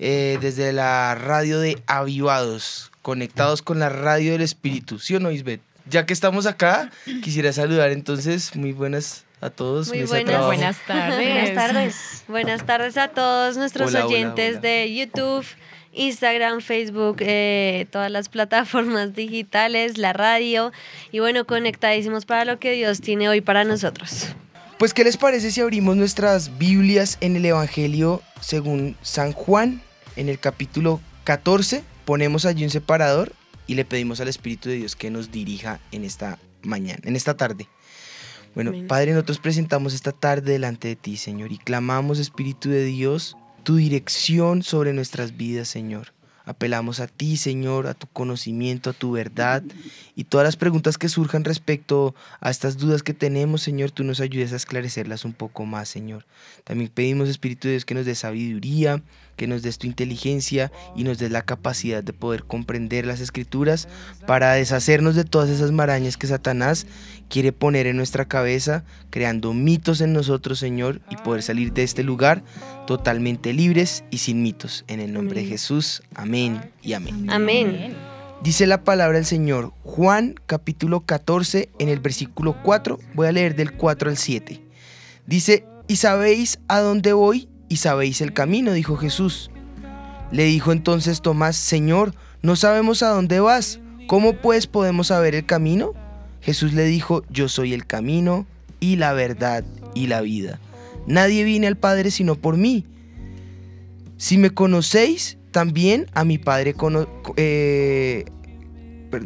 eh, desde la radio de Avivados, conectados con la radio del Espíritu, ¿sí o no, Isbeth? Ya que estamos acá, quisiera saludar entonces, muy buenas a todos. Muy buenas. Buenas tardes. Buenas tardes. Buenas tardes a todos nuestros Hola, hola, oyentes hola. de YouTube, Instagram, Facebook, eh, todas las plataformas digitales, la radio y bueno, conectadísimos para lo que Dios tiene hoy para nosotros. Pues, ¿qué les parece si abrimos nuestras Biblias en el Evangelio según San Juan, en el capítulo 14? Ponemos allí un separador y le pedimos al Espíritu de Dios que nos dirija en esta mañana, en esta tarde. Bueno, Amén. Padre, nosotros presentamos esta tarde delante de ti, Señor, y clamamos, Espíritu de Dios, tu dirección sobre nuestras vidas, Señor. Apelamos a ti, Señor, a tu conocimiento, a tu verdad y todas las preguntas que surjan respecto a estas dudas que tenemos, Señor, tú nos ayudes a esclarecerlas un poco más, Señor. También pedimos, Espíritu de Dios, que nos des sabiduría, que nos des tu inteligencia y nos des la capacidad de poder comprender las escrituras para deshacernos de todas esas marañas que Satanás quiere poner en nuestra cabeza, creando mitos en nosotros, Señor, y poder salir de este lugar totalmente libres y sin mitos. En el nombre de. Jesús, amén y amén. Amén. Dice la palabra del Señor, Juan capítulo 14, en el versículo 4, voy a leer del 4 al 7. Dice, ¿y sabéis a dónde voy? Y sabéis el camino, dijo Jesús. Le dijo entonces Tomás, Señor, no sabemos a dónde vas, ¿cómo pues podemos saber el camino? Jesús le dijo, yo soy el camino y la verdad y la vida. Nadie viene al Padre sino por mí. Si me conocéis, también a mi Padre eh,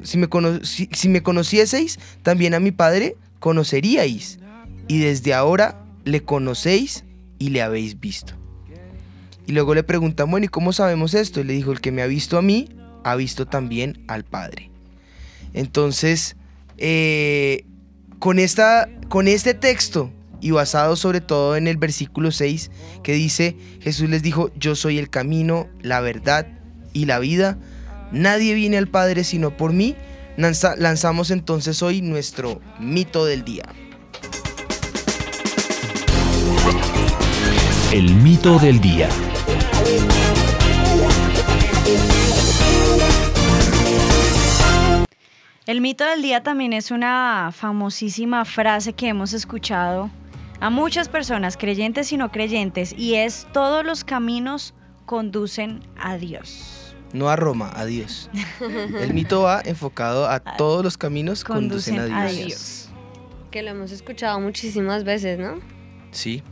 si- si me conocieseis, también a mi Padre conoceríais. Y desde ahora le conocéis y le habéis visto. Y luego le preguntan, bueno, ¿y cómo sabemos esto? Y le dijo, el que me ha visto a mí, ha visto también al Padre. Entonces, eh, con, esta, con este texto y basado sobre todo en el versículo 6 que dice, Jesús les dijo, yo soy el camino, la verdad y la vida, nadie viene al Padre sino por mí, Lanza- lanzamos entonces hoy nuestro mito del día. El mito del día. El mito del día también es una famosísima frase que hemos escuchado a muchas personas, creyentes y no creyentes, y es todos los caminos conducen a Dios. No a Roma, a Dios. El mito va enfocado a todos los caminos conducen, Conducen a a Dios. Dios. Que lo hemos escuchado muchísimas veces, ¿no? Sí.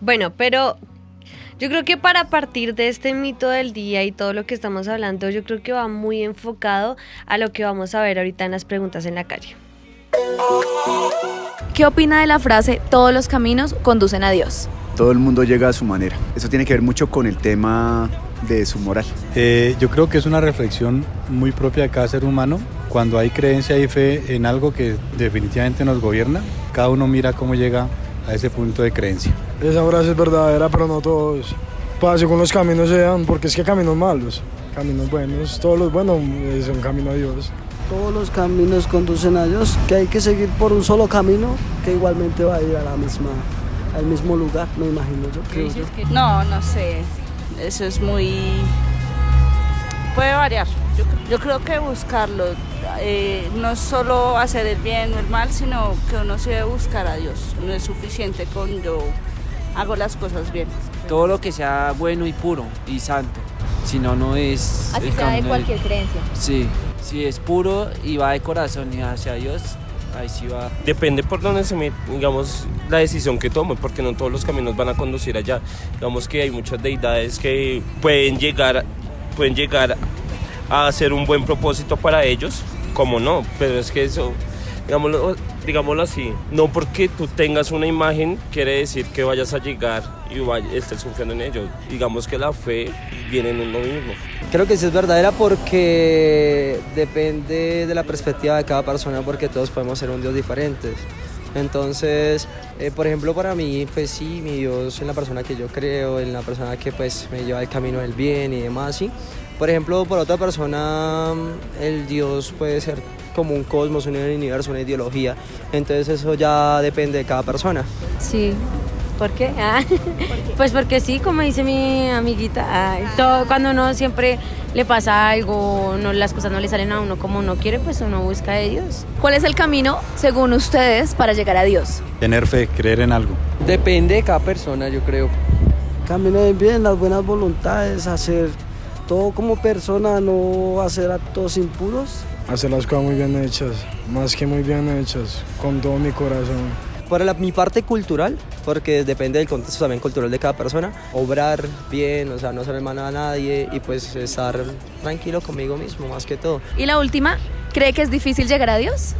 Bueno, pero yo creo que para partir de este mito del día y todo lo que estamos hablando, yo creo que va muy enfocado a lo que vamos a ver ahorita en las preguntas en la calle. ¿Qué opina de la frase todos los caminos conducen a Dios? Todo el mundo llega a su manera. Eso tiene que ver mucho con el tema de su moral. Eh, yo creo que es una reflexión muy propia de cada ser humano. Cuando hay creencia y fe en algo que definitivamente nos gobierna, cada uno mira cómo llega a ese punto de creencia. Esa frase es verdadera, pero no todos. Para según los caminos sean, porque es que caminos malos, caminos buenos, todos los buenos es un camino a Dios. Todos los caminos conducen a Dios, que hay que seguir por un solo camino que igualmente va a ir a la misma, al mismo lugar, me imagino yo. creo yo. No, no sé. Eso es muy... Puede variar. Yo creo que buscarlo eh, no es solo hacer el bien o el mal, sino que uno se debe buscar a Dios. No es suficiente con yo hago las cosas bien. todo lo que sea bueno y puro y santo. Si no, no es. Así sea de cualquier creencia. Sí, si es puro y va de corazón y hacia Dios, ahí sí va. Depende por dónde se mete, digamos, la decisión que tome, porque no todos los caminos van a conducir allá. Digamos que hay muchas deidades que pueden llegar, pueden llegar a hacer un buen propósito para ellos, como no, pero es que eso Digámoslo, así, no porque tú tengas una imagen quiere decir que vayas a llegar y estés confiando en ello. Digamos que la fe viene en uno mismo. Creo que sí es verdadera porque depende de la perspectiva de cada persona porque todos podemos ser un Dios diferentes. Entonces, eh, por ejemplo, para mí, pues sí, mi Dios en la persona que yo creo, en la persona que pues me lleva el camino del bien y demás, sí. Por ejemplo, por otra persona, el Dios puede ser como un cosmos, un universo, una ideología. Entonces eso ya depende de cada persona. Sí. ¿Por qué? Ah, Pues porque sí, como dice mi amiguita, ah, todo, cuando uno siempre le pasa algo, no, las cosas no le salen a uno como uno quiere, pues uno busca de Dios. ¿Cuál es el camino, según ustedes, para llegar a Dios? Tener fe, creer en algo. Depende de cada persona, yo creo. Caminar bien, las buenas voluntades, hacer todo como persona, no hacer actos impuros. Hacer las cosas muy bien hechas, más que muy bien hechas, con todo mi corazón. Por la- mi parte cultural, porque depende del contexto también cultural de cada persona, obrar bien, o sea, no ser hermano a nadie y pues estar tranquilo conmigo mismo más que todo. Y la última, ¿cree que es difícil llegar a Dios?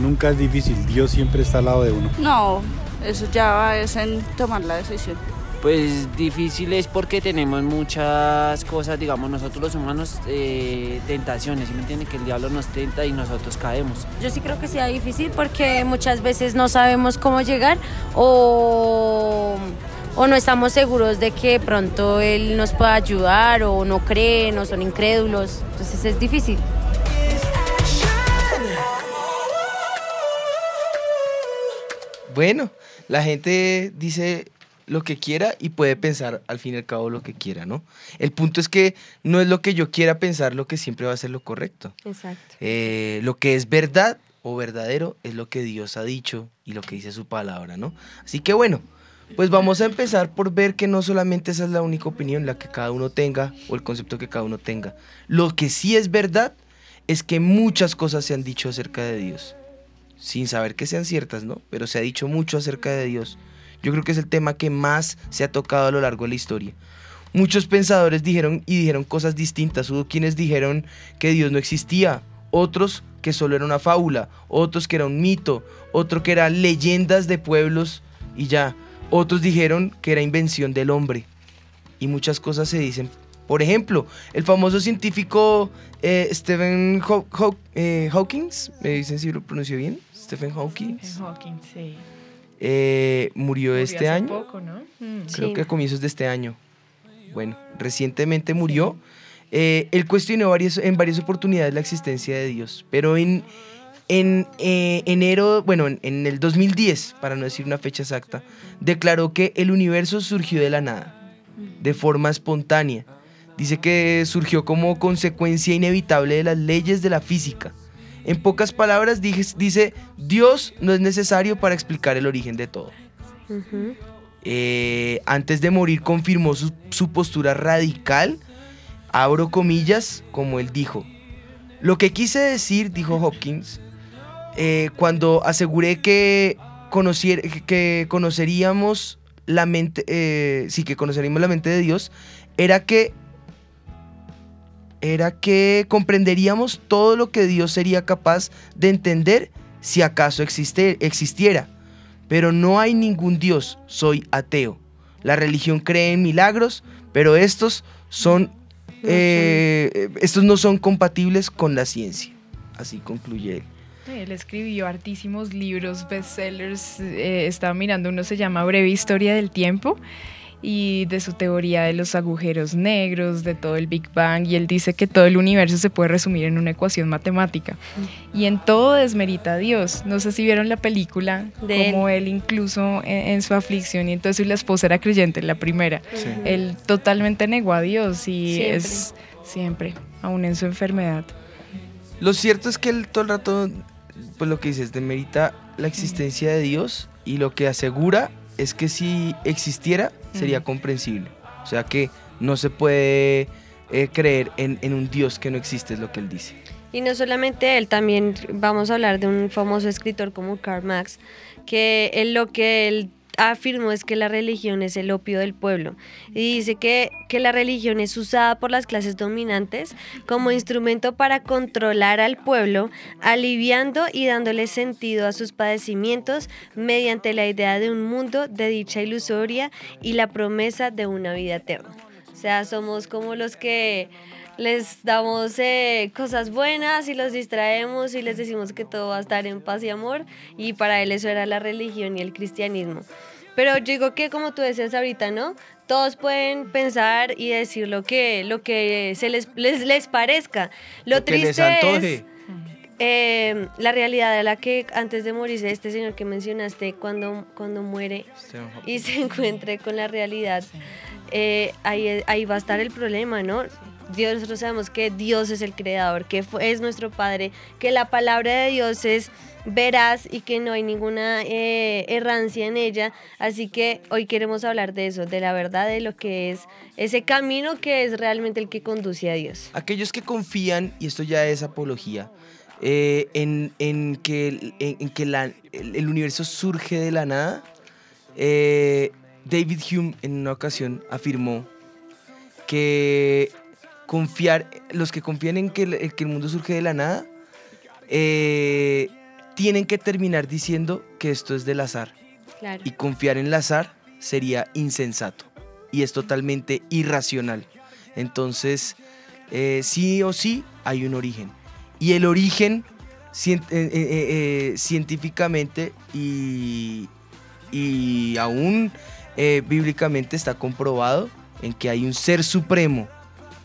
Nunca es difícil, Dios siempre está al lado de uno. No, eso ya es en tomar la decisión. Pues difícil es porque tenemos muchas cosas, digamos, nosotros los humanos, eh, tentaciones, ¿sí me entienden? Que el diablo nos tenta y nosotros caemos. Yo sí creo que sea difícil porque muchas veces no sabemos cómo llegar o, o no estamos seguros de que pronto Él nos pueda ayudar o no creen o son incrédulos. Entonces es difícil. Bueno, la gente dice lo que quiera y puede pensar al fin y al cabo lo que quiera, ¿no? El punto es que no es lo que yo quiera pensar lo que siempre va a ser lo correcto. Exacto. Eh, lo que es verdad o verdadero es lo que Dios ha dicho y lo que dice su palabra, ¿no? Así que bueno, pues vamos a empezar por ver que no solamente esa es la única opinión, la que cada uno tenga o el concepto que cada uno tenga. Lo que sí es verdad es que muchas cosas se han dicho acerca de Dios, sin saber que sean ciertas, ¿no? Pero se ha dicho mucho acerca de Dios. Yo creo que es el tema que más se ha tocado a lo largo de la historia. Muchos pensadores dijeron y dijeron cosas distintas. Hubo quienes dijeron que Dios no existía, otros que solo era una fábula, otros que era un mito, otro que eran leyendas de pueblos y ya. Otros dijeron que era invención del hombre. Y muchas cosas se dicen. Por ejemplo, el famoso científico eh, Stephen Haw- Haw- eh, Hawkins, me dicen si lo pronuncio bien, Stephen Hawking, Hawking, sí. Eh, murió, Murió este hace año. poco, ¿no? Mm. Creo Sí. que a comienzos de este año. Bueno, recientemente murió. Eh, él cuestionó varias, en varias oportunidades la existencia de Dios, pero en, en eh, enero, bueno, en, en el 2010, para no decir una fecha exacta, declaró que el universo surgió de la nada, de forma espontánea. Dice que surgió como consecuencia inevitable de las leyes de la física. En pocas palabras, dice, Dios no es necesario para explicar el origen de todo. Eh, antes de morir confirmó su, su postura radical, abro comillas, como él dijo. Lo que quise decir, dijo Hopkins, eh, cuando aseguré que, conocier- que conoceríamos la mente, eh, sí, que conoceríamos la mente de Dios, era que era que comprenderíamos todo lo que Dios sería capaz de entender si acaso existe, existiera. Pero no hay ningún Dios, soy ateo. La religión cree en milagros, pero estos son, eh, estos no son compatibles con la ciencia. Así concluye él. Él escribió hartísimos libros, bestsellers. eh, estaba mirando, uno se llama Breve Historia del Tiempo y de su teoría de los agujeros negros, de todo el Big Bang, y él dice que todo el universo se puede resumir en una ecuación matemática. Y en todo desmerita a Dios. No sé si vieron la película, De como él, incluso en, en su aflicción, y entonces la esposa era creyente, la primera. Sí. Él totalmente negó a Dios y Siempre. es siempre, aún en su enfermedad. Lo cierto es que él todo el rato, pues lo que dices, demerita la existencia de Dios y lo que asegura es que si existiera sería Ujú. comprensible. O sea que no se puede eh, creer en, en un Dios que no existe, es lo que él dice. Y no solamente él, también vamos a hablar de un famoso escritor como Karl Marx, que él lo que él afirmó es que la religión es el opio del pueblo y dice que, que la religión es usada por las clases dominantes como instrumento para controlar al pueblo, aliviando y dándole sentido a sus padecimientos mediante la idea de un mundo de dicha ilusoria y la promesa de una vida eterna. O sea, somos como los que les damos eh, cosas buenas y los distraemos y les decimos que todo va a estar en paz y amor y para él eso era la religión y el cristianismo. Pero yo digo que como tú decías ahorita, ¿no? Todos pueden pensar y decir lo que, lo que se les, les, les parezca. Lo, que les triste es eh, la realidad de la que antes de morirse este señor que mencionaste, cuando, cuando muere y se encuentre con la realidad, eh, ahí, ahí va a estar el problema, ¿no? Dios, nosotros sabemos que Dios es el creador, que es nuestro Padre, que la palabra de Dios es veraz y que no hay ninguna eh, errancia en ella. Así que hoy queremos hablar de eso, de la verdad, de lo que es ese camino que es realmente el que conduce a Dios. Aquellos que confían, y esto ya es apología, eh, en, en que, en, que la- el universo surge de la nada, eh, David Hume en una ocasión afirmó que confiar, los que confían en que el, que el mundo surge de la nada, eh, tienen que terminar diciendo que esto es del azar. Claro. Y confiar en el azar sería insensato y es totalmente irracional. Entonces, eh, sí o sí hay un origen. Y el origen cien- eh, científicamente y, y aún bíblicamente está comprobado en que hay un ser supremo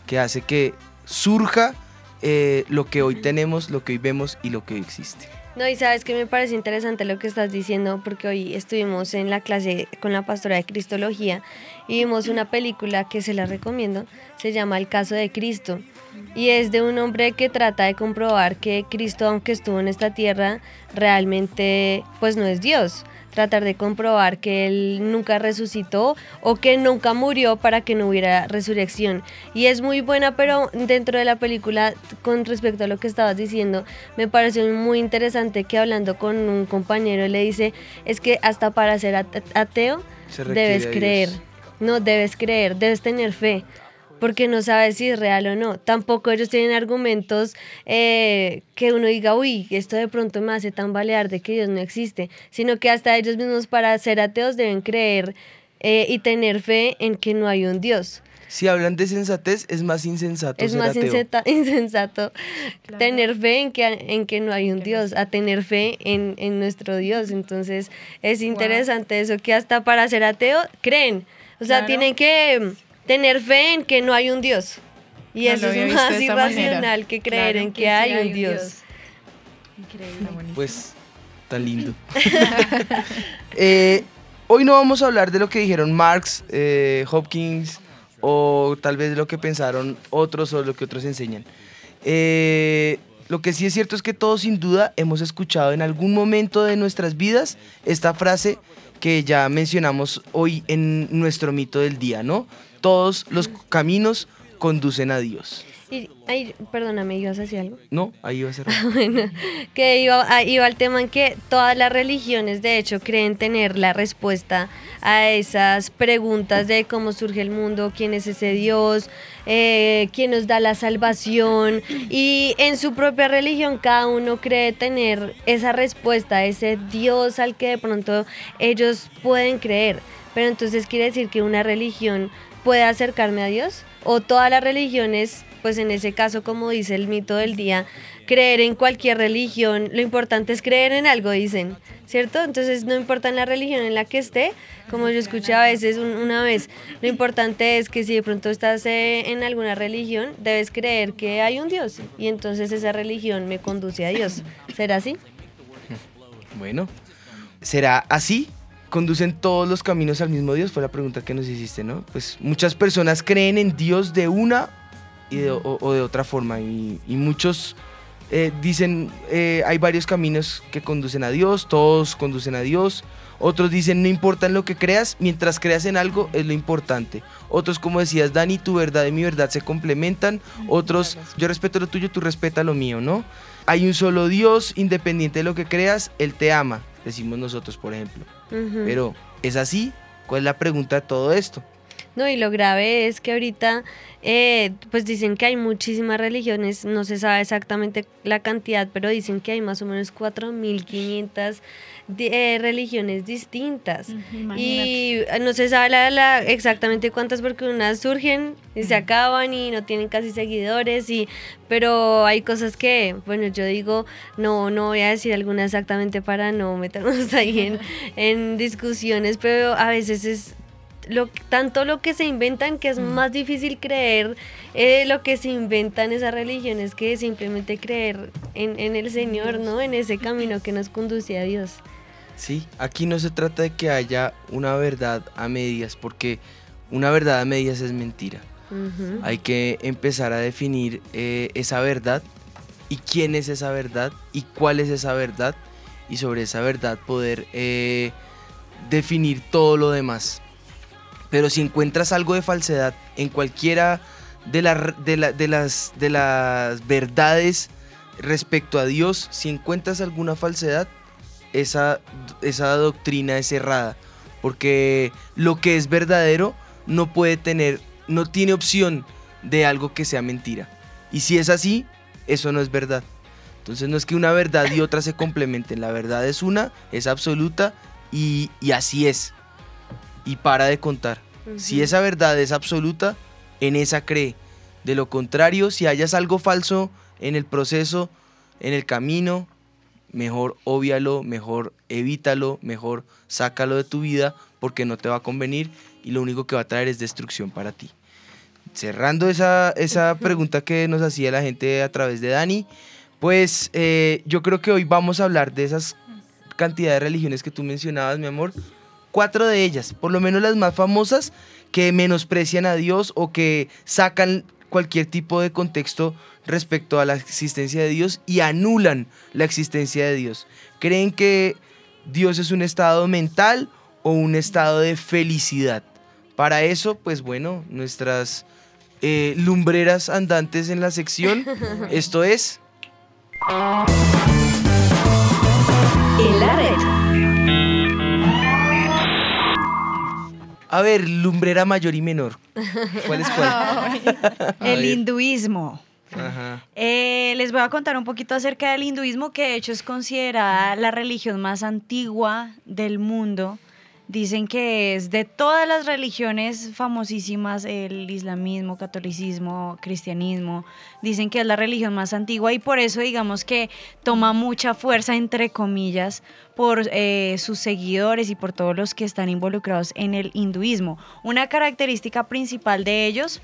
que hace que surja eh, lo que hoy tenemos, lo que hoy vemos y lo que hoy existe. No, y sabes que me parece interesante lo que estás diciendo, porque hoy estuvimos en la clase con la pastora de Cristología y vimos una película que se la recomiendo, se llama El caso de Cristo, y es de un hombre que trata de comprobar que Cristo, aunque estuvo en esta tierra, realmente pues no es Dios. Tratar de comprobar que Él nunca resucitó o que nunca murió para que no hubiera resurrección. Y es muy buena, pero dentro de la película, con respecto a lo que estabas diciendo, me pareció muy interesante que hablando con un compañero le dice, es que hasta para ser ate- ateo debes creer. No, debes creer, debes tener fe, porque no sabes si es real o no. Tampoco ellos tienen argumentos eh, que uno diga, uy, esto de pronto me hace tambalear de que Dios no existe, sino que hasta ellos mismos para ser ateos deben creer eh, y tener fe en que no hay un Dios. Si hablan de sensatez, es más insensato Es ser más ateo. inseta- insensato tener fe en que, en que no hay un Dios, a tener fe en, en nuestro Dios. Entonces es interesante eso, que hasta para ser ateo creen. O sea, Claro. tienen que tener fe en que no hay un Dios. Y No eso es más manera. irracional que creer Claro en que que, sí hay, un Dios. Dios. Increíble. Pues, tan lindo. Eh, hoy no vamos a hablar de lo que dijeron Marx, eh, Hopkins o tal vez de lo que pensaron otros o lo que otros enseñan. Eh, lo que sí es cierto es que todos sin duda hemos escuchado en algún momento de nuestras vidas esta frase que ya mencionamos hoy en nuestro mito del día, ¿no? Todos los caminos conducen a Dios. Y, ay, perdóname, ¿ibas a decir algo? No, ahí va a ser. bueno, que iba, a- iba al tema en que todas las religiones de hecho creen tener la respuesta a esas preguntas de cómo surge el mundo, quién es ese Dios, eh, quién nos da la salvación y en su propia religión cada uno cree tener esa respuesta, ese Dios al que de pronto ellos pueden creer. Pero entonces quiere decir que una religión puede acercarme a Dios o todas las religiones, pues en ese caso como dice el mito del día, creer en cualquier religión, lo importante es creer en algo, dicen, ¿cierto? Entonces no importa en la religión en la que esté, como yo escuché a veces un- una vez, lo importante es que si de pronto estás eh, en alguna religión, debes creer que hay un Dios y entonces esa religión me conduce a Dios. ¿Será así? Bueno, ¿será así? ¿Conducen todos los caminos al mismo Dios? Fue la pregunta que nos hiciste, ¿no? Pues muchas personas creen en Dios de una y de- o, o de otra forma y, y muchos eh, dicen, eh, hay varios caminos que conducen a Dios, todos conducen a Dios. Otros dicen, no importa en lo que creas, mientras creas en algo es lo importante. Otros, como decías, Dani, tu verdad y mi verdad se complementan. Otros, yo respeto lo tuyo, tú respeta lo mío, ¿no? Hay un solo Dios, independiente de lo que creas, Él te ama, decimos nosotros, por ejemplo. Pero, ¿es así? ¿Cuál es la pregunta de todo esto? No, y lo grave es que ahorita, eh, pues dicen que hay muchísimas religiones, no se sabe exactamente la cantidad, pero dicen que hay más o menos 4.500 di- eh, religiones distintas. Y eh, no se sabe la- la- exactamente cuántas porque unas surgen y se acaban y no tienen casi seguidores, y, pero hay cosas que, bueno, yo digo, no, no voy a decir alguna exactamente para no meternos ahí en, en discusiones, pero a veces es lo, tanto lo que se inventan que es más difícil creer eh, lo que se inventan esas religiones que simplemente creer en, en el Señor, ¿no? En ese camino que nos conduce a Dios. Sí, aquí no se trata de que haya una verdad a medias, porque una verdad a medias es mentira. Hay que empezar a definir eh, esa verdad y quién es esa verdad y cuál es esa verdad y sobre esa verdad poder eh, definir todo lo demás. Pero si encuentras algo de falsedad en cualquiera de, la- de la- de las, de las verdades respecto a Dios, si encuentras alguna falsedad, esa, esa doctrina es errada. Porque lo que es verdadero no puede tener, no tiene opción de algo que sea mentira. Y si es así, eso no es verdad. Entonces no es que una verdad y otra se complementen. La verdad es una, es absoluta y así es. Y para de contar. Si esa verdad es absoluta, en esa cree. De lo contrario, si hayas algo falso en el proceso, en el camino, mejor obvialo, mejor evítalo, mejor sácalo de tu vida porque no te va a convenir y lo único que va a traer es destrucción para ti. Cerrando esa, esa pregunta que nos hacía la gente a través de Dani, pues eh, yo creo que hoy vamos a hablar de esas cantidad de religiones que tú mencionabas, mi amor. Cuatro de ellas, por lo menos las más famosas, que menosprecian a Dios o que sacan cualquier tipo de contexto respecto a la existencia de Dios y anulan la existencia de Dios. Creen que Dios es un estado mental o un estado de felicidad. Para eso, pues bueno, nuestras eh, lumbreras andantes en la sección, esto es... A ver, lumbrera mayor y menor. ¿Cuál es cuál? El hinduismo. Ajá. Eh, les voy a contar un poquito acerca del hinduismo, que de hecho es considerada la religión más antigua del mundo. Dicen que es de todas las religiones famosísimas, el islamismo, catolicismo, cristianismo, dicen que es la religión más antigua y por eso digamos que toma mucha fuerza, entre comillas, por eh, sus seguidores y por todos los que están involucrados en el hinduismo. Una característica principal de ellos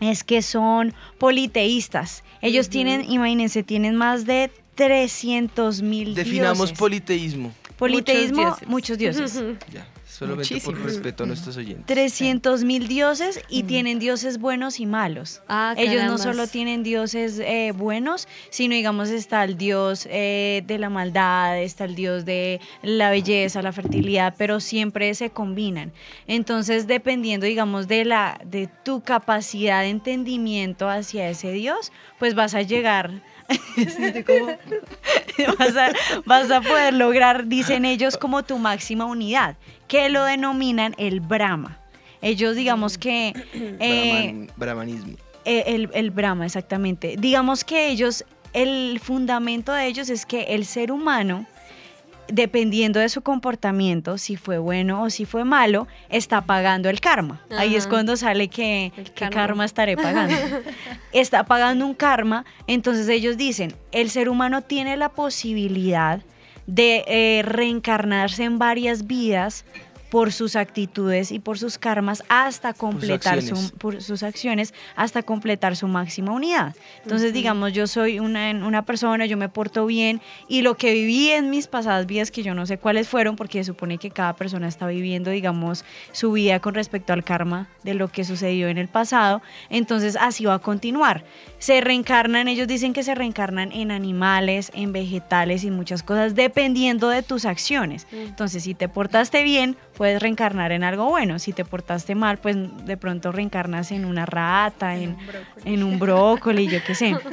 es que son politeístas. Ellos tienen, imagínense, tienen más de 300 mil Definamos dioses. politeísmo. Politeísmo, muchos dioses. Ya, solamente por respeto a nuestros oyentes. 300 mil dioses y tienen dioses buenos y malos. Ellos no solo tienen dioses eh, buenos, sino digamos está el dios eh, de la maldad, está el dios de la belleza, la fertilidad, pero siempre se combinan. Entonces, dependiendo, digamos, de la de tu capacidad de entendimiento hacia ese dios, pues vas a llegar Vas, a, vas a poder lograr, dicen ellos, como tu máxima unidad, que lo denominan el Brahma. Ellos, digamos que... eh, Brahman- brahmanismo. eh, el, el Brahma, exactamente. Digamos que ellos, el fundamento de ellos es que el ser humano, dependiendo de su comportamiento, si fue bueno o si fue malo, está pagando el karma. Ahí es cuando sale que, karma. estaré pagando. está pagando un karma, entonces ellos dicen, el ser humano tiene la posibilidad de eh, reencarnarse en varias vidas por sus actitudes y por sus karmas hasta completar su, acciones. por sus acciones hasta completar su máxima unidad. Entonces, digamos, yo soy una, una persona, yo me porto bien y lo que viví en mis pasadas vidas, que yo no sé cuáles fueron, porque se supone que cada persona está viviendo, digamos, su vida con respecto al karma de lo que sucedió en el pasado, entonces así va a continuar. Se reencarnan, ellos dicen que se reencarnan en animales, en vegetales y muchas cosas, dependiendo de tus acciones. Entonces, si te portaste bien, puedes reencarnar en algo bueno. Si te portaste mal, pues de pronto reencarnas en una rata, en, en un brócoli, yo qué sé.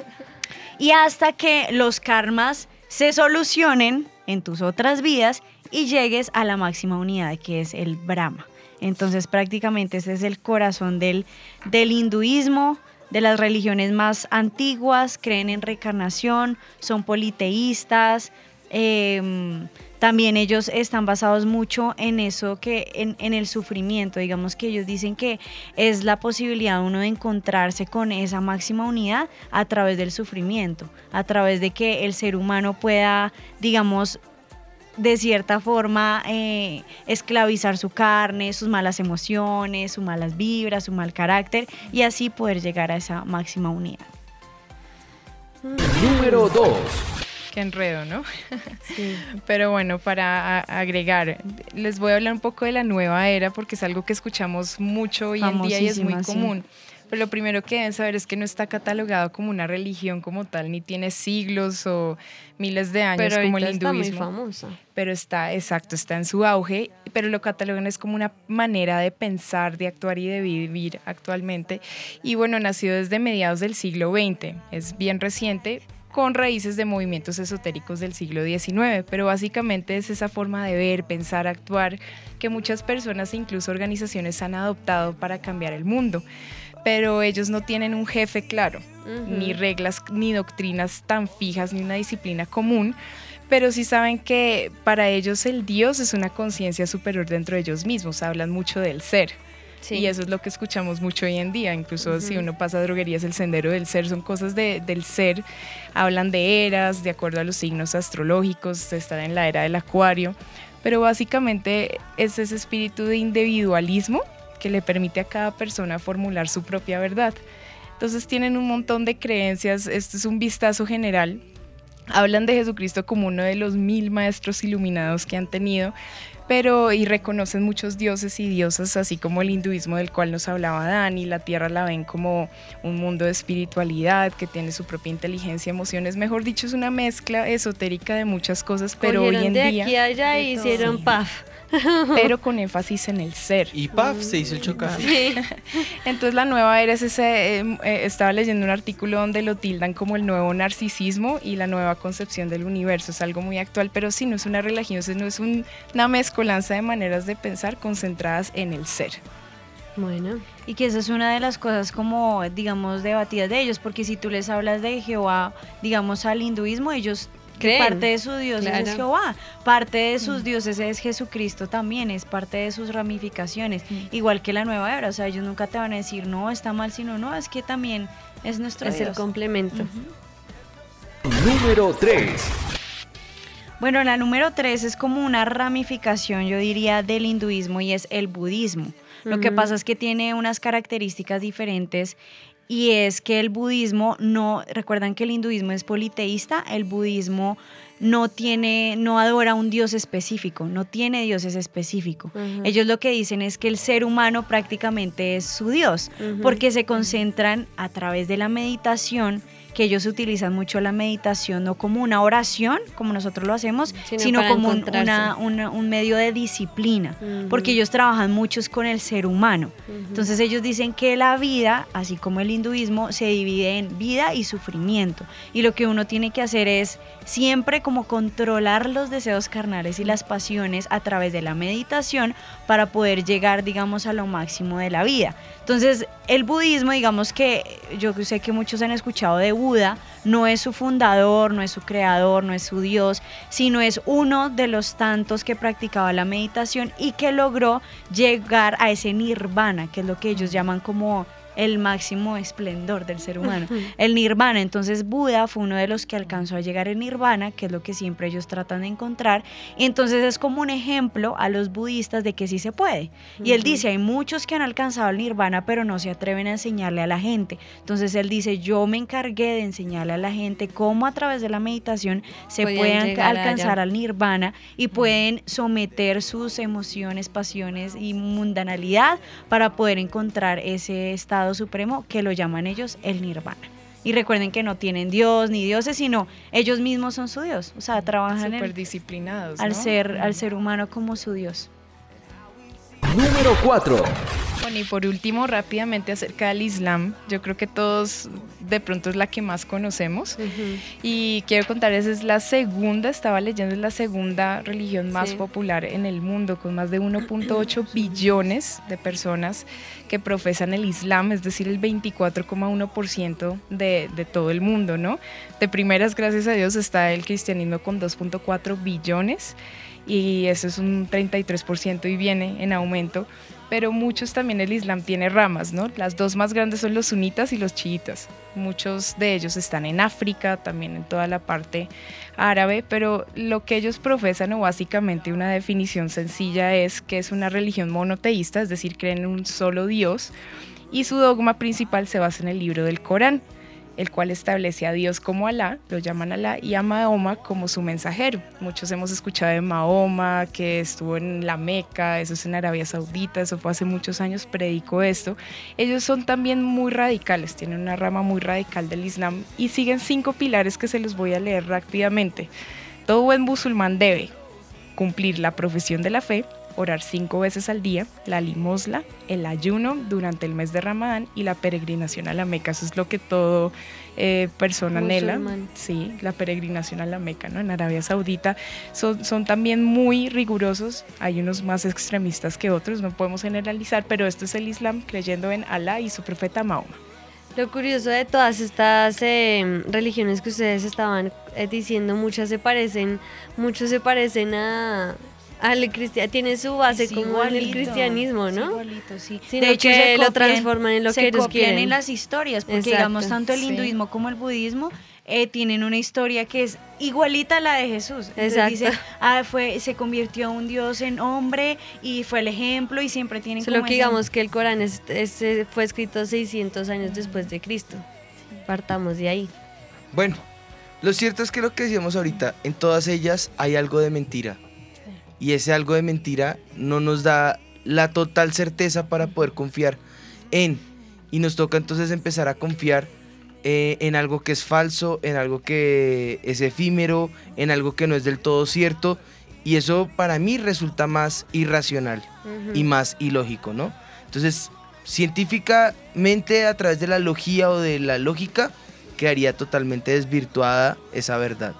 Y hasta que los karmas se solucionen en tus otras vidas y llegues a la máxima unidad que es el Brahma. Entonces prácticamente ese es el corazón del, del hinduismo, de las religiones más antiguas, creen en reencarnación, son politeístas. em, también ellos están basados mucho en eso que en, el sufrimiento digamos que ellos dicen que es la posibilidad uno de encontrarse con esa máxima unidad a través del sufrimiento a través de que el ser humano pueda digamos de cierta forma eh, esclavizar su carne, sus malas emociones, sus malas vibras, su mal carácter y así poder llegar a esa máxima unidad. Número 2. Qué enredo, ¿no? Pero bueno, para agregar, les voy a hablar un poco de la nueva era porque es algo que escuchamos mucho hoy en día y es muy Famosísima, sí. común. Pero lo primero que deben saber es que no está catalogado como una religión como tal, ni tiene siglos o miles de años Pero como el ahorita está muy hinduismo. famosa. Pero está, exacto, está en su auge, pero lo catalogan es como una manera de pensar, de actuar y de vivir actualmente. Y bueno, nació desde mediados del siglo XX, es bien reciente, con raíces de movimientos esotéricos del siglo XIX, pero básicamente es esa forma de ver, pensar, actuar que muchas personas e incluso organizaciones han adoptado para cambiar el mundo. Pero ellos no tienen un jefe claro, ni reglas, ni doctrinas tan fijas, ni una disciplina común, pero sí saben que para ellos el Dios es una conciencia superior dentro de ellos mismos, hablan mucho del ser. Y eso es lo que escuchamos mucho hoy en día, incluso si uno pasa a droguerías, el sendero del ser son cosas de- del ser, hablan de eras, de acuerdo a los signos astrológicos, están en la era del acuario, pero básicamente es ese espíritu de individualismo que le permite a cada persona formular su propia verdad. Entonces tienen un montón de creencias, esto es un vistazo general, hablan de Jesucristo como uno de los mil maestros iluminados que han tenido, pero y reconocen muchos dioses y diosas, así como el hinduismo del cual nos hablaba Dani, la tierra la ven como un mundo de espiritualidad que tiene su propia inteligencia, emociones, mejor dicho, es una mezcla esotérica de muchas cosas, pero hoy en de día... aquí allá y Sí. hicieron paf. pero con énfasis en el ser. Y paf, se hizo el chocar. Entonces la nueva era es ese, eh, eh, estaba leyendo un artículo donde lo tildan como el nuevo narcisismo y la nueva concepción del universo. Es algo muy actual, pero sí, no es una religión, no es un- una mezcolanza de maneras de pensar concentradas en el ser. Bueno. Y que esa es una de las cosas como, digamos, debatidas de ellos, porque si tú les hablas de Jehová, digamos, al hinduismo, ellos... Creen. parte de su dios es. Jehová, parte de sus dioses es Jesucristo también, es parte de sus ramificaciones, igual que la nueva era, o sea, ellos nunca te van a decir, no, está mal, sino, no, es que también es nuestro Es el complemento. Número 3. Bueno, la número tres es como una ramificación, yo diría, del hinduismo y es el budismo. Lo que Ujú. pasa es que tiene unas características diferentes y es que el budismo no, recuerdan que el hinduismo es politeísta, el budismo no tiene, no adora un dios específico, no tiene dioses específicos. Ujú. Ellos lo que dicen es que el ser humano prácticamente es su dios, porque se concentran a través de la meditación, que ellos utilizan mucho la meditación no como una oración, como nosotros lo hacemos, Sino como un, encontrarse. una- una- un medio de disciplina, porque ellos trabajan muchos con el ser humano. Entonces ellos dicen que la vida, así como el hinduismo, se divide en vida y sufrimiento. Y lo que uno tiene que hacer es siempre como controlar los deseos carnales y las pasiones a través de la meditación para poder llegar, digamos, a lo máximo de la vida. Entonces, el budismo, digamos que yo sé que muchos han escuchado de Buda, no es su fundador, no es su creador, no es su dios, sino es uno de los tantos que practicaba la meditación y que logró llegar a ese nirvana, que es lo que ellos llaman como el máximo esplendor del ser humano, el nirvana. Entonces Buda fue uno de los que alcanzó a llegar al nirvana, que es lo que siempre ellos tratan de encontrar. Y entonces es como un ejemplo a los budistas de que sí se puede. Y él dice, hay muchos que han alcanzado el nirvana, pero no se atreven a enseñarle a la gente. Entonces él dice, yo me encargué de enseñarle a la gente cómo a través de la meditación se pueden alcanzar allá. al nirvana y pueden someter sus emociones, pasiones y mundanalidad para poder encontrar ese estado supremo que lo llaman ellos el nirvana. Y recuerden que no tienen Dios ni dioses, sino ellos mismos son su Dios. O sea, trabajan en- Súper disciplinados. al, ¿no? ser, al ser humano como su Dios. Número 4. Bueno, y por último, rápidamente acerca del Islam, yo creo que todos de pronto es la que más conocemos. Y quiero contarles, es la segunda, estaba leyendo, es la segunda religión más Sí. popular en el mundo, con más de 1.8 billones de personas que profesan el Islam, es decir, el 24,1% de, de todo el mundo, ¿no? De primeras, gracias a Dios, está el cristianismo con 2.4 billones y eso es un 33% y viene en aumento. Pero muchos también el Islam tiene ramas, ¿no? Las dos más grandes son los sunitas y los chiitas. Muchos de ellos están en África, también en toda la parte árabe, pero lo que ellos profesan o básicamente una definición sencilla es que es una religión monoteísta, es decir, creen en un solo Dios y su dogma principal se basa en el libro del Corán, el cual establece a Dios como Alá, lo llaman Alá, y a Mahoma como su mensajero. Muchos hemos escuchado de Mahoma, que estuvo en la Meca, eso es en Arabia Saudita, eso fue hace muchos años, predicó esto. Ellos son también muy radicales, tienen una rama muy radical del Islam y siguen cinco pilares que se los voy a leer rápidamente. Todo buen musulmán debe cumplir la profesión de la fe, orar cinco veces al día, la limosna, el ayuno durante el mes de Ramadán y la peregrinación a la Meca. Eso es lo que todo eh, persona anhela. Sí, la peregrinación a la Meca, ¿no? En Arabia Saudita son, son también muy rigurosos. Hay unos más extremistas que otros, no podemos generalizar, pero esto es el Islam creyendo en Alá y su profeta Mahoma. Lo curioso de todas estas eh, religiones que ustedes estaban eh, diciendo, muchas se parecen, muchos se parecen a al cristiano, tiene su base como en el cristianismo, ¿no? igualito, sí. Sino de hecho, que se lo copian- transforman en lo se que ellos copian quieren. en las historias, porque Exacto. digamos, tanto el Sí. hinduismo como el budismo eh, tienen una historia que es igualita a la de Jesús. Entonces Exacto. dice, ah, fue, se convirtió un dios en hombre y fue el ejemplo y siempre tienen Solo como que digamos que el Corán es- es, eh, fue escrito 600 años después de Cristo. Partamos de ahí. Bueno, lo cierto es que lo que decíamos ahorita, en todas ellas hay algo de mentira. Y ese algo de mentira no nos da la total certeza para poder confiar en. Y nos toca entonces empezar a confiar eh, en algo que es falso, en algo que es efímero, en algo que no es del todo cierto. Y eso para mí resulta más irracional y más ilógico, ¿no? Entonces, científicamente, a través de la logía o de la lógica, quedaría totalmente desvirtuada esa verdad.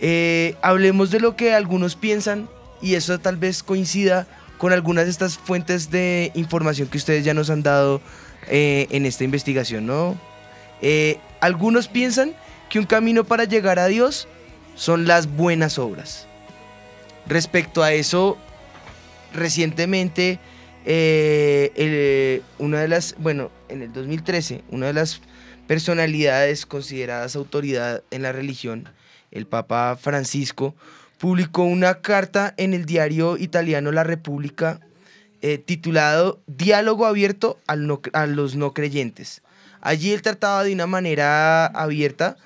Eh, hablemos de lo que algunos piensan y eso tal vez coincida con algunas de estas fuentes de información que ustedes ya nos han dado eh, en esta investigación, ¿no? Eh, algunos piensan que un camino para llegar a Dios son las buenas obras. Respecto a eso, recientemente, eh, una de las, bueno, en el 2013, una de las personalidades consideradas autoridad en la religión, el Papa Francisco, publicó una carta en el diario italiano La República eh, titulado Diálogo abierto al no- a los no creyentes. Allí él trataba de una manera abierta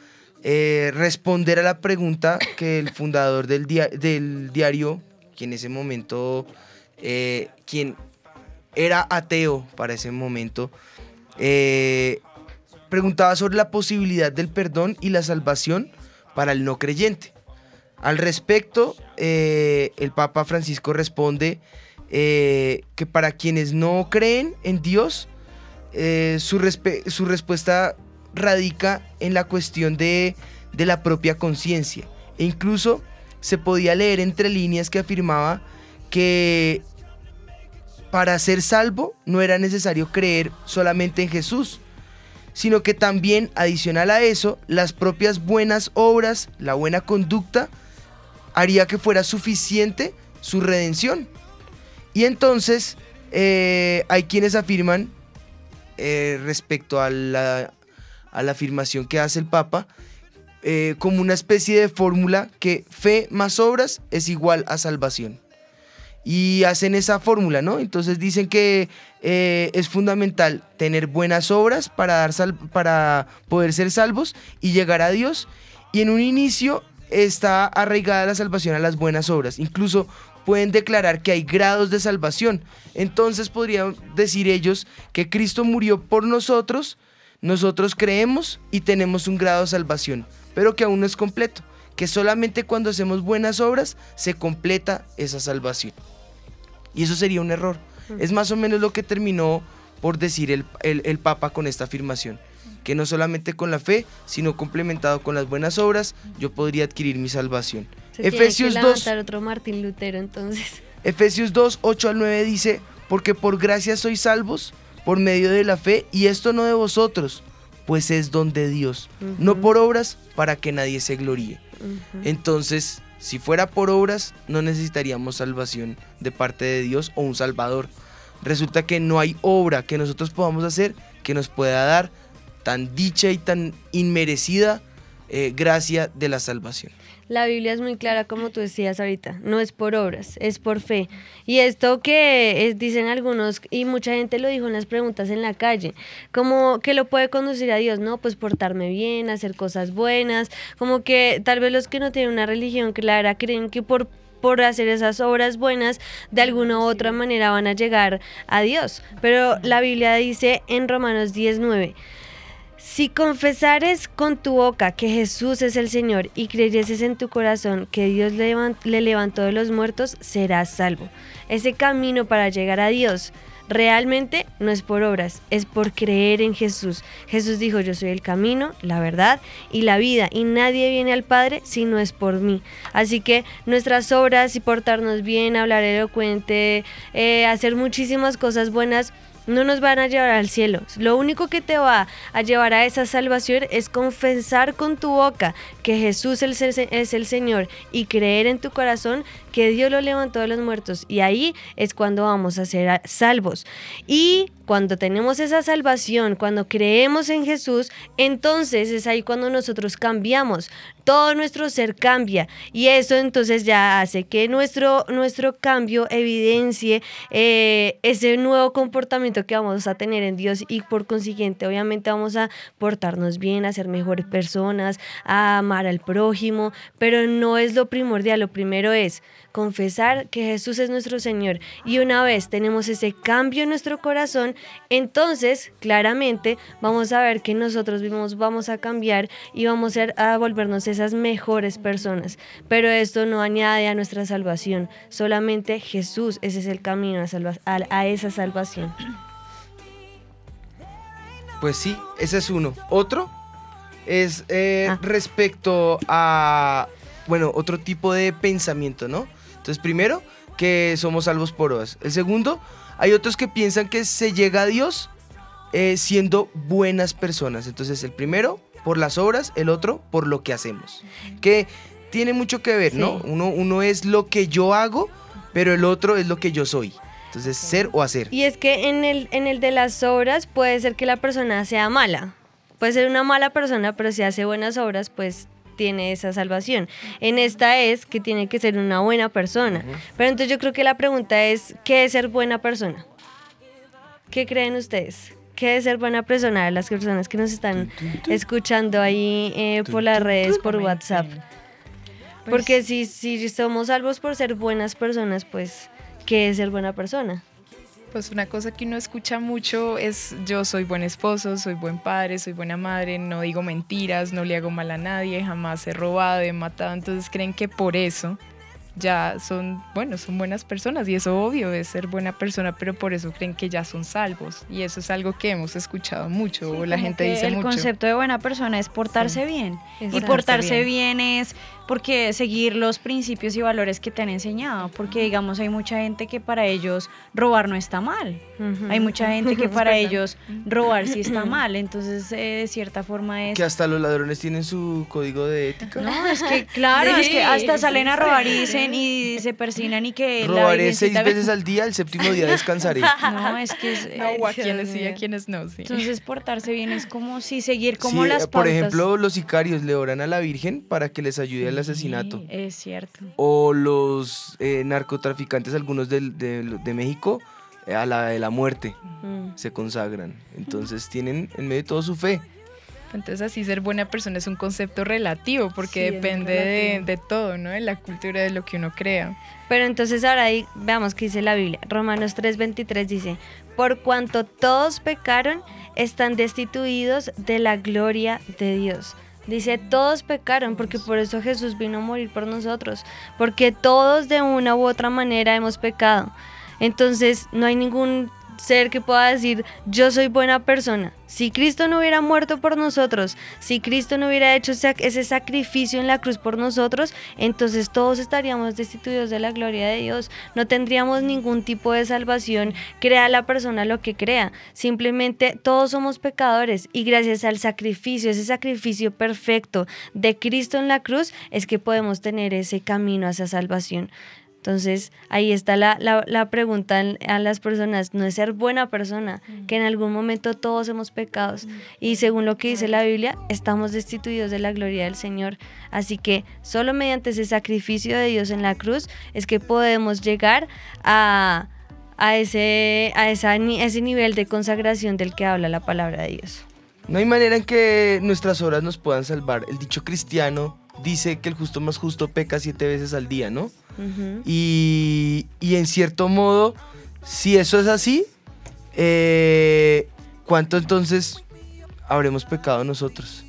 eh, responder a la pregunta que el fundador del, del diario, en ese momento, eh, quien era ateo para ese momento, preguntaba sobre la posibilidad del perdón y la salvación para el no creyente. Al respecto, eh, el Papa Francisco responde eh, que para quienes no creen en Dios, eh, su, su respuesta radica en la cuestión de, de la propia conciencia. E incluso se podía leer entre líneas que afirmaba que para ser salvo no era necesario creer solamente en Jesús, sino que también, adicional a eso, las propias buenas obras, la buena conducta, haría que fuera suficiente su redención. Y entonces eh, hay quienes afirman eh, respecto a la, a la afirmación que hace el Papa, eh, como una especie de fórmula que fe más obras es igual a salvación. Y hacen esa fórmula, ¿no? Entonces dicen que es fundamental tener buenas obras para, dar para poder ser salvos y llegar a Dios. Y en un inicio está arraigada la salvación a las buenas obras. Incluso pueden declarar que hay grados de salvación. Entonces podrían decir ellos que Cristo murió por nosotros, nosotros creemos y tenemos un grado de salvación, pero que aún no es completo, que solamente cuando hacemos buenas obras se completa esa salvación. Y eso sería un error. Es más o menos lo que terminó por decir el, el- el Papa con esta afirmación, que no solamente con la fe, sino complementado con las buenas obras, yo podría adquirir mi salvación. Se tiene Efesios que 2, levantar otro Martín Lutero entonces. Efesios 2, 8 al 9 dice, porque por gracia sois salvos por medio de la fe, y esto no de vosotros, pues es don de Dios, no por obras para que nadie se gloríe. Entonces, si fuera por obras, no necesitaríamos salvación de parte de Dios o un Salvador. Resulta que no hay obra que nosotros podamos hacer que nos pueda dar tan dicha y tan inmerecida eh, gracia de la salvación. La Biblia es muy clara, como tú decías ahorita, no es por obras, es por fe. Y esto que dicen algunos, y mucha gente lo dijo en las preguntas en la calle, como que lo puede conducir a Dios, ¿no? Pues portarme bien, hacer cosas buenas, como que tal vez los que no tienen una religión clara creen que por por hacer esas obras buenas, de alguna u otra manera van a llegar a Dios. Pero la Biblia dice en Romanos 19, si confesares con tu boca que Jesús es el Señor y creyeses en tu corazón que Dios le levantó de los muertos, serás salvo. Ese camino para llegar a Dios realmente no es por obras, es por creer en Jesús. Jesús dijo, yo soy el camino, la verdad y la vida, y nadie viene al Padre si no es por mí. Así que nuestras obras y portarnos bien, hablar elocuente, eh, hacer muchísimas cosas buenas, no nos van a llevar al cielo. Lo único que te va a llevar a esa salvación es confesar con tu boca que Jesús es el, Señor y creer en tu corazón que Dios lo levantó de los muertos. Y ahí es cuando vamos a ser salvos. Y cuando tenemos esa salvación, cuando creemos en Jesús, entonces es ahí cuando nosotros cambiamos. Todo nuestro ser cambia. Y eso entonces ya hace que nuestro, nuestro cambio evidencie eh, ese nuevo comportamiento que vamos a tener en Dios y por consiguiente obviamente vamos a portarnos bien, a ser mejores personas, a amar al prójimo, pero no es lo primordial, lo primero es confesar que Jesús es nuestro Señor y una vez tenemos ese cambio en nuestro corazón, entonces claramente vamos a ver que nosotros mismos vamos a cambiar y vamos a, a volvernos esas mejores personas, pero esto no añade a nuestra salvación, solamente Jesús, ese es el camino a, salva- a- a esa salvación. Pues sí, ese es uno. Otro es eh, respecto a, bueno, otro tipo de pensamiento, ¿no? Entonces, primero, que somos salvos por obras. El segundo, hay otros que piensan que se llega a Dios eh, siendo buenas personas. Entonces, el primero, por las obras, el otro, por lo que hacemos. Que tiene mucho que ver, ¿no? Uno, uno es lo que yo hago, pero el otro es lo que yo soy. Entonces, ser o hacer. Y es que en el, en el de las obras puede ser que la persona sea mala. Puede ser una mala persona, pero si hace buenas obras, pues tiene esa salvación. En esta es que tiene que ser una buena persona. Pero entonces yo creo que la pregunta es, ¿qué es ser buena persona? ¿Qué creen ustedes? ¿Qué es ser buena persona? Las personas que nos están escuchando ahí eh, por las redes, por WhatsApp. Porque si, si somos salvos por ser buenas personas, pues, ¿qué es ser buena persona? Pues una cosa que uno escucha mucho es yo soy buen esposo, soy buen padre, soy buena madre, no digo mentiras, no le hago mal a nadie, jamás he robado, he matado, entonces creen que por eso ya son, bueno, son buenas personas y eso obvio es ser buena persona, pero por eso creen que ya son salvos y eso es algo que hemos escuchado mucho o la gente dice el mucho. concepto de buena persona es portarse Sí. bien. Y Portarse portarse bien. bien. es porque seguir los principios y valores que te han enseñado. Porque, digamos, hay mucha gente que para ellos robar no está mal. Hay mucha gente que para ellos robar sí está mal. Entonces, eh, de cierta forma es... Que hasta los ladrones tienen su código de ética. No, es que claro, Sí, es que hasta salen a robar y dicen y se persinan y que la Robaré seis veces al día, el séptimo día descansaré. No, es que es... No, a quienes sí, a quienes no, sí. Entonces, portarse bien es como si seguir como Sí, las eh, por pautas. ejemplo, los sicarios le oran a la Virgen para que les ayude al asesinato. Es cierto. O los eh, narcotraficantes, algunos del- de, de México, eh, a la de la muerte se consagran. Entonces tienen en medio de todo su fe. Entonces así ser buena persona es un concepto relativo porque Sí, depende de, relativo. de todo, ¿no? De la cultura, de lo que uno crea. Pero entonces ahora ahí veamos qué dice la Biblia. Romanos 3:23 dice, por cuanto todos pecaron, están destituidos de la gloria de Dios. Dice, todos pecaron porque por eso Jesús vino a morir por nosotros, porque todos de una u otra manera hemos pecado. Entonces no hay ningún ser que pueda decir yo soy buena persona. Si Cristo no hubiera muerto por nosotros, si Cristo no hubiera hecho ese sacrificio en la cruz por nosotros, entonces todos estaríamos destituidos de la gloria de Dios. No tendríamos ningún tipo de salvación, crea la persona lo que crea. Simplemente todos somos pecadores y gracias al sacrificio, ese sacrificio perfecto de Cristo en la cruz, es que podemos tener ese camino hacia salvación. Entonces ahí está la, la, pregunta a las personas, no es ser buena persona, que en algún momento todos hemos pecados y según lo que dice la Biblia, estamos destituidos de la gloria del Señor. Así que solo mediante ese sacrificio de Dios en la cruz es que podemos llegar a, a, ese, a, esa, ese nivel de consagración del que habla la palabra de Dios. No hay manera en que nuestras obras nos puedan salvar. El dicho cristiano dice que el justo más justo peca siete veces al día, ¿no? Y, en cierto modo, si eso es así, eh, ¿cuánto entonces habremos pecado nosotros?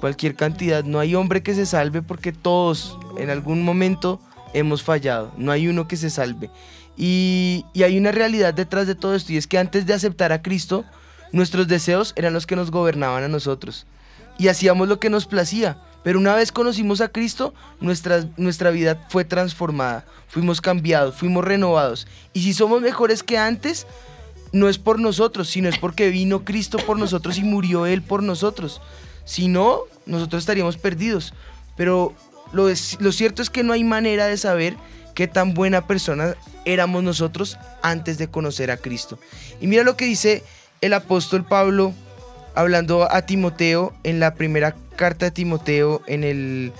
Cualquier cantidad. No hay hombre que se salve porque todos en algún momento hemos fallado. No hay uno que se salve. Y, y hay una realidad detrás de todo esto y es que antes de aceptar a Cristo, nuestros deseos eran los que nos gobernaban a nosotros. Y hacíamos lo que nos placía. Pero una vez conocimos a Cristo, nuestra, nuestra vida fue transformada, fuimos cambiados, fuimos renovados. Y si somos mejores que antes, no es por nosotros, sino es porque vino Cristo por nosotros y murió Él por nosotros. Si no, nosotros estaríamos perdidos. Pero lo, lo cierto es que no hay manera de saber qué tan buena persona éramos nosotros antes de conocer a Cristo. Y mira lo que dice el apóstol Pablo hablando a Timoteo en la primera carta de Timoteo en el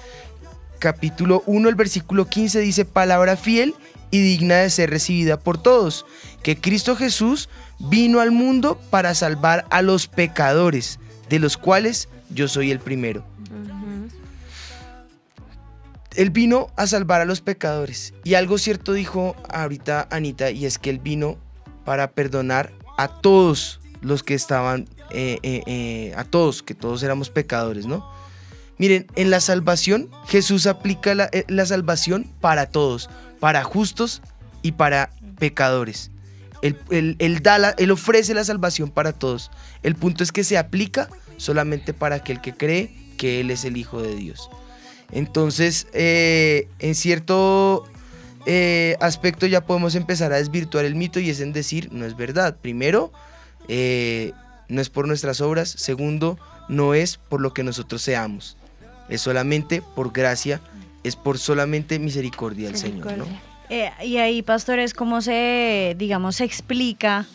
capítulo 1, el versículo 15 dice palabra fiel y digna de ser recibida por todos, que Cristo Jesús vino al mundo para salvar a los pecadores, de los cuales yo soy el primero. Él vino a salvar a los pecadores. Y algo cierto dijo ahorita Anita, y es que él vino para perdonar a todos los que estaban eh, eh, eh, a todos, que todos éramos pecadores, ¿no? Miren, en la salvación Jesús aplica la, salvación para todos, para justos y para pecadores. Él, da él ofrece la salvación para todos. El punto es que se aplica solamente para aquel que cree que Él es el Hijo de Dios. Entonces, en cierto aspecto ya podemos empezar a desvirtuar el mito y es en decir, no es verdad. Primero, no es por nuestras obras. Segundo, no es por lo que nosotros seamos. Es solamente por gracia, es por solamente misericordia del Señor. ¿no? Eh, y ahí, pastores, ¿cómo se, digamos, se explica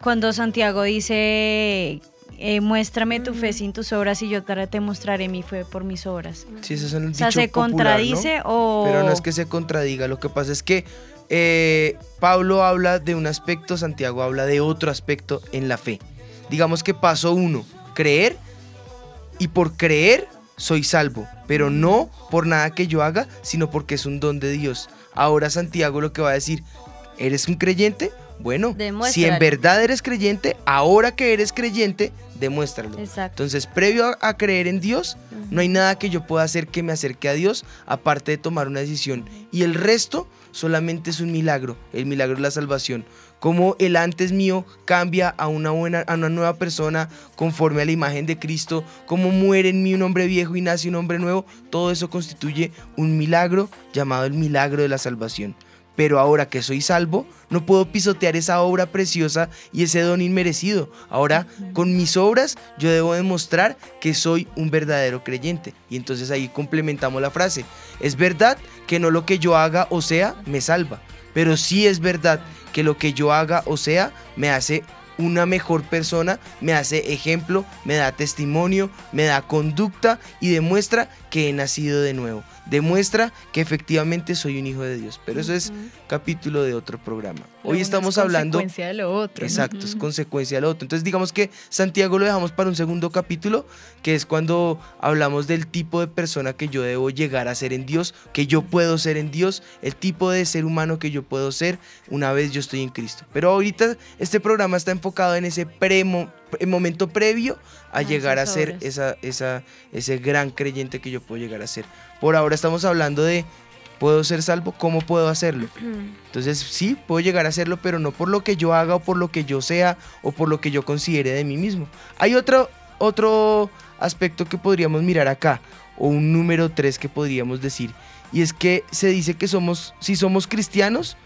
cuando Santiago dice, eh, muéstrame tu fe sin tus obras y yo te mostraré mi fe por mis obras? Sí, eso es el o sea, ¿se contradice o...? Pero no es que se contradiga, lo que pasa es que eh, Pablo habla de un aspecto, Santiago habla de otro aspecto en la fe digamos que paso uno, creer y por creer soy salvo, pero no por nada que yo haga, sino porque es un don de Dios. Ahora Santiago lo que va a decir, ¿eres un creyente? Bueno, si en verdad eres creyente, ahora que eres creyente, demuéstralo. Entonces, previo a, creer en Dios, no hay nada que yo pueda hacer que me acerque a Dios, aparte de tomar una decisión. Y el resto solamente es un milagro. El milagro es la salvación cómo el antes mío cambia a una, buena, a una nueva persona conforme a la imagen de Cristo, cómo muere en mí un hombre viejo y nace un hombre nuevo, todo eso constituye un milagro llamado el milagro de la salvación. Pero ahora que soy salvo, no puedo pisotear esa obra preciosa y ese don inmerecido. Ahora, con mis obras, yo debo demostrar que soy un verdadero creyente. Y entonces ahí complementamos la frase. Es verdad que no lo que yo haga o sea me salva, pero sí es verdad que lo que yo haga o sea me hace una mejor persona, me hace ejemplo, me da testimonio, me da conducta y demuestra que he nacido de nuevo demuestra que efectivamente soy un hijo de Dios. Pero eso es capítulo de otro programa. Hoy estamos hablando... Consecuencia de lo otro. Exacto, es consecuencia de lo otro. Entonces digamos que Santiago lo dejamos para un segundo capítulo, que es cuando hablamos del tipo de persona que yo debo llegar a ser en Dios, que yo puedo ser en Dios, el tipo de ser humano que yo puedo ser una vez yo estoy en Cristo. Pero ahorita este programa está enfocado en ese premo, momento previo a llegar a ser esa, esa, ese gran creyente que yo puedo llegar a ser. Por ahora estamos hablando de ¿Puedo ser salvo? ¿Cómo puedo hacerlo? Entonces sí, puedo llegar a hacerlo, pero no por lo que yo haga o por lo que yo sea o por lo que yo considere de mí mismo. Hay otro, otro aspecto que podríamos mirar acá, o un número tres que podríamos decir, y es que se dice que somos, si somos cristianos,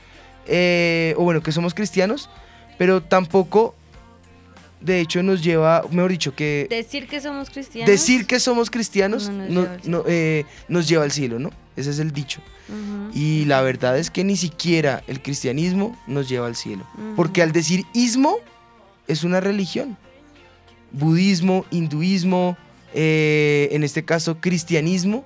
eh, o bueno, que somos cristianos, pero tampoco, de hecho, nos lleva, mejor dicho, que Decir que somos cristianos. decir que somos cristianos No nos no- lleva eh, nos lleva al cielo, ¿no? Ese es el dicho. Y la verdad es que ni siquiera el cristianismo nos lleva al cielo. Porque al decir ismo es una religión. Budismo, hinduismo, eh, en este caso cristianismo.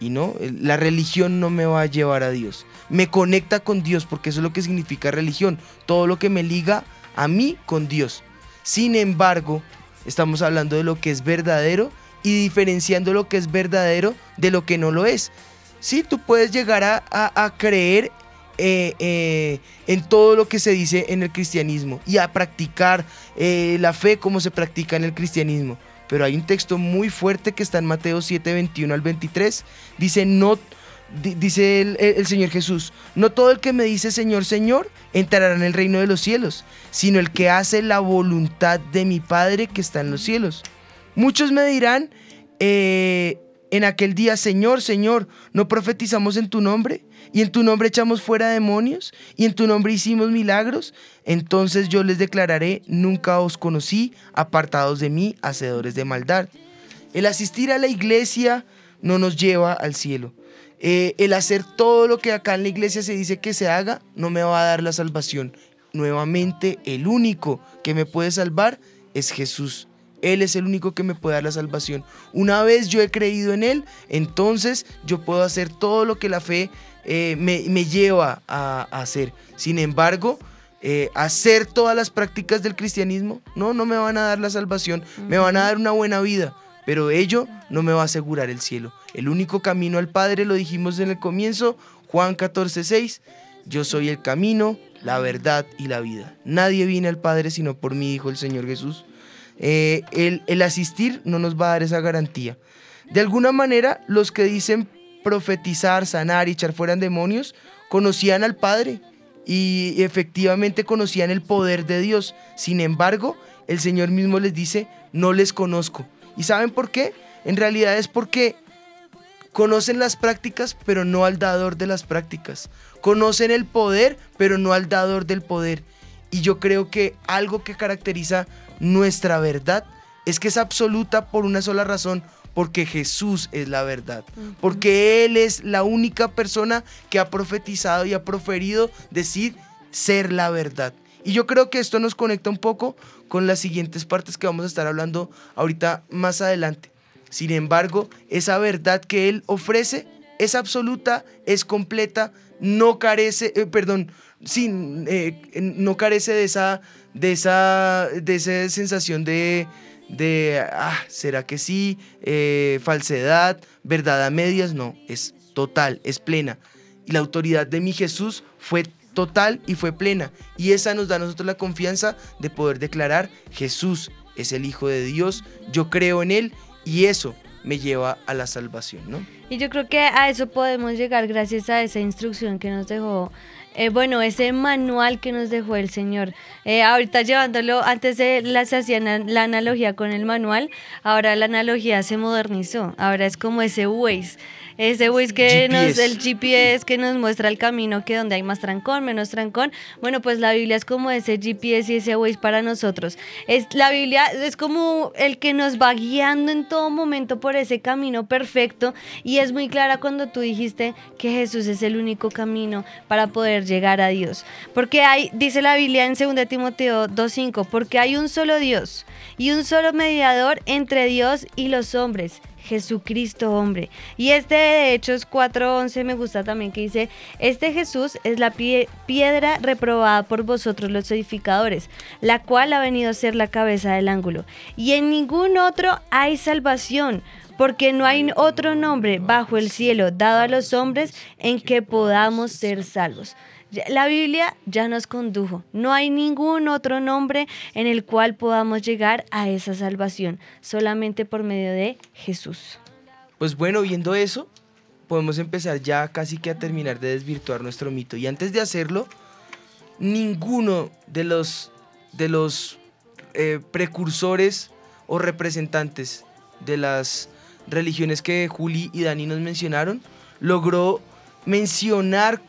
Y no, la religión no me va a llevar a Dios. Me conecta con Dios porque eso es lo que significa religión. Todo lo que me liga a mí con Dios. Sin embargo, estamos hablando de lo que es verdadero y diferenciando lo que es verdadero de lo que no lo es. Sí, tú puedes llegar a, creer eh, eh, en todo lo que se dice en el cristianismo y a practicar eh, la fe como se practica en el cristianismo. Pero hay un texto muy fuerte que está en Mateo 7, 21 al 23. Dice, no, dice el, Señor Jesús, no todo el que me dice Señor, Señor, entrará en el reino de los cielos, sino el que hace la voluntad de mi Padre que está en los cielos. Muchos me dirán eh, en aquel día, Señor, Señor, ¿no profetizamos en tu nombre? ¿Y en tu nombre echamos fuera demonios? ¿Y en tu nombre hicimos milagros? Entonces yo les declararé, nunca os conocí, apartados de mí, hacedores de maldad. El asistir a la iglesia no nos lleva al cielo. Eh, el hacer todo lo que acá en la iglesia se dice que se haga no me va a dar la salvación. Nuevamente, el único que me puede salvar es Jesús. Él es el único que me puede dar la salvación. Una vez yo he creído en Él, entonces yo puedo hacer todo lo que la fe eh, me, me lleva a, a hacer. Sin embargo, eh, hacer todas las prácticas del cristianismo, no, no me van a dar la salvación, me van a dar una buena vida, pero ello no me va a asegurar el cielo. El único camino al Padre, lo dijimos en el comienzo, Juan 14, 6, yo soy el camino, la verdad y la vida. Nadie viene al Padre sino por mí, dijo el Señor Jesús. Eh, el, el asistir no nos va a dar esa garantía. De alguna manera, los que dicen profetizar, sanar y echar fuera demonios, conocían al Padre y efectivamente conocían el poder de Dios. Sin embargo, el Señor mismo les dice, no les conozco. ¿Y saben por qué? En realidad es porque conocen las prácticas, pero no al dador de las prácticas. Conocen el poder, pero no al dador del poder. Y yo creo que algo que caracteriza nuestra verdad es que es absoluta por una sola razón, porque Jesús es la verdad, porque Él es la única persona que ha profetizado y ha proferido decir ser la verdad. Y yo creo que esto nos conecta un poco con las siguientes partes que vamos a estar hablando ahorita más adelante. Sin embargo, esa verdad que Él ofrece es absoluta, es completa, no carece, eh, perdón, sí, eh, no carece de esa, de esa, de esa sensación de, de, ah, ¿será que sí? Eh, falsedad, verdad a medias, no, es total, es plena. Y la autoridad de mi Jesús fue total y fue plena. Y esa nos da a nosotros la confianza de poder declarar, Jesús es el Hijo de Dios, yo creo en Él y eso me lleva a la salvación, ¿no? Y yo creo que a eso podemos llegar gracias a esa instrucción que nos dejó, eh, bueno, ese manual que nos dejó el Señor. Eh, ahorita llevándolo, antes de se hacía la analogía con el manual, ahora la analogía se modernizó, ahora es como ese Waze. Ese Waze que nos, el GPS que nos muestra el camino, que donde hay más trancón, menos trancón. Bueno, pues la Biblia es como ese GPS y ese Waze para nosotros. Es, la Biblia es como el que nos va guiando en todo momento por ese camino perfecto y es muy clara cuando tú dijiste que Jesús es el único camino para poder llegar a Dios. Porque hay, dice la Biblia en 2 Timoteo 2.5, porque hay un solo Dios y un solo mediador entre Dios y los hombres. Jesucristo hombre. Y este de Hechos 4:11 me gusta también que dice, este Jesús es la pie- piedra reprobada por vosotros los edificadores, la cual ha venido a ser la cabeza del ángulo. Y en ningún otro hay salvación, porque no hay otro nombre bajo el cielo dado a los hombres en que podamos ser salvos. La Biblia ya nos condujo. No hay ningún otro nombre en el cual podamos llegar a esa salvación, solamente por medio de Jesús. Pues bueno, viendo eso, podemos empezar ya casi que a terminar de desvirtuar nuestro mito. Y antes de hacerlo, ninguno de los, de los eh, precursores o representantes de las religiones que Juli y Dani nos mencionaron logró mencionar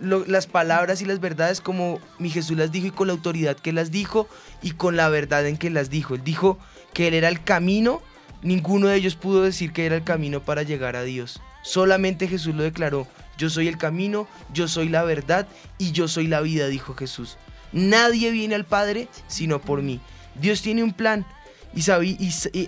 las palabras y las verdades como mi Jesús las dijo y con la autoridad que las dijo y con la verdad en que las dijo. Él dijo que Él era el camino, ninguno de ellos pudo decir que era el camino para llegar a Dios. Solamente Jesús lo declaró, yo soy el camino, yo soy la verdad y yo soy la vida, dijo Jesús. Nadie viene al Padre sino por mí. Dios tiene un plan y, sabí-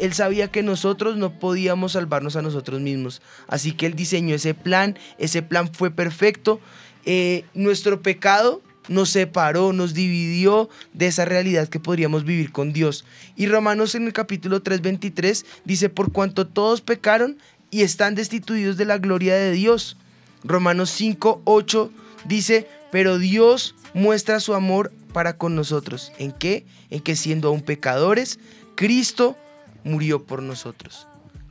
él sabía que nosotros no podíamos salvarnos a nosotros mismos. Así que él diseñó ese plan, ese plan fue perfecto. Eh, nuestro pecado nos separó, nos dividió de esa realidad que podríamos vivir con Dios. Y Romanos en el capítulo 3:23 dice, por cuanto todos pecaron y están destituidos de la gloria de Dios. Romanos 5:8 dice, pero Dios muestra su amor para con nosotros. ¿En qué? En que siendo aún pecadores, Cristo murió por nosotros.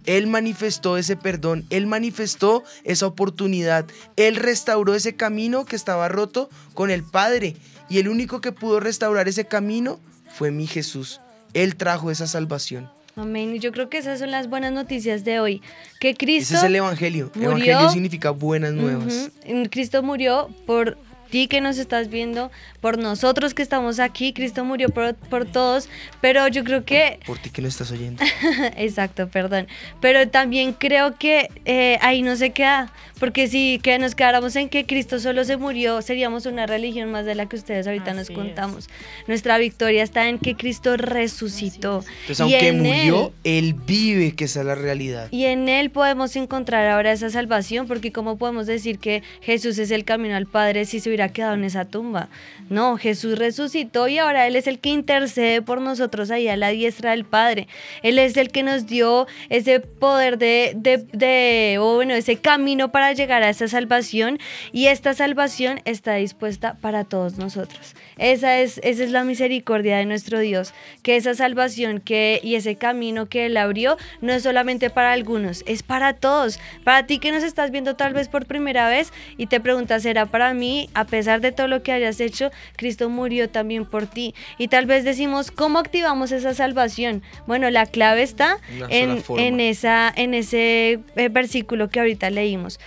Él manifestó ese perdón, Él manifestó esa oportunidad, Él restauró ese camino que estaba roto con el Padre. Y el único que pudo restaurar ese camino fue mi Jesús. Él trajo esa salvación. Amén. Y yo creo que esas son las buenas noticias de hoy. Que Cristo Ese es el Evangelio. murió- Evangelio significa buenas nuevas. Cristo murió por ti que nos estás viendo, por nosotros que estamos aquí. Cristo murió por, por todos. Pero yo creo que Por ti que no estás oyendo. Exacto, perdón. Pero también creo que eh, ahí no se queda, porque si que nos quedáramos en que Cristo solo se murió, seríamos una religión más de la que ustedes ahorita nos contamos. Nuestra victoria está en que Cristo resucitó. Entonces, Y aunque en murió, Él- Él vive, que esa es la realidad. y en Él podemos encontrar ahora esa salvación, porque ¿cómo podemos decir que Jesús es el camino al Padre si se hubiera quedado en esa tumba? No, Jesús resucitó y ahora Él es el que intercede por nosotros ahí a la diestra del Padre. Él es el que nos dio ese poder de, o bueno, ese camino para llegar a esa salvación y esta salvación está dispuesta para todos nosotros. Esa es, esa es la misericordia de nuestro Dios, que esa salvación que, y ese camino que Él abrió no es solamente para algunos, es para todos. Para ti que nos estás viendo tal vez por primera vez y te preguntas, ¿será para mí? A pesar de todo lo que hayas hecho, Cristo murió también por ti. Y tal vez decimos, ¿cómo activamos esa salvación? Bueno, la clave está en, en, esa, en ese eh, versículo que ahorita leímos.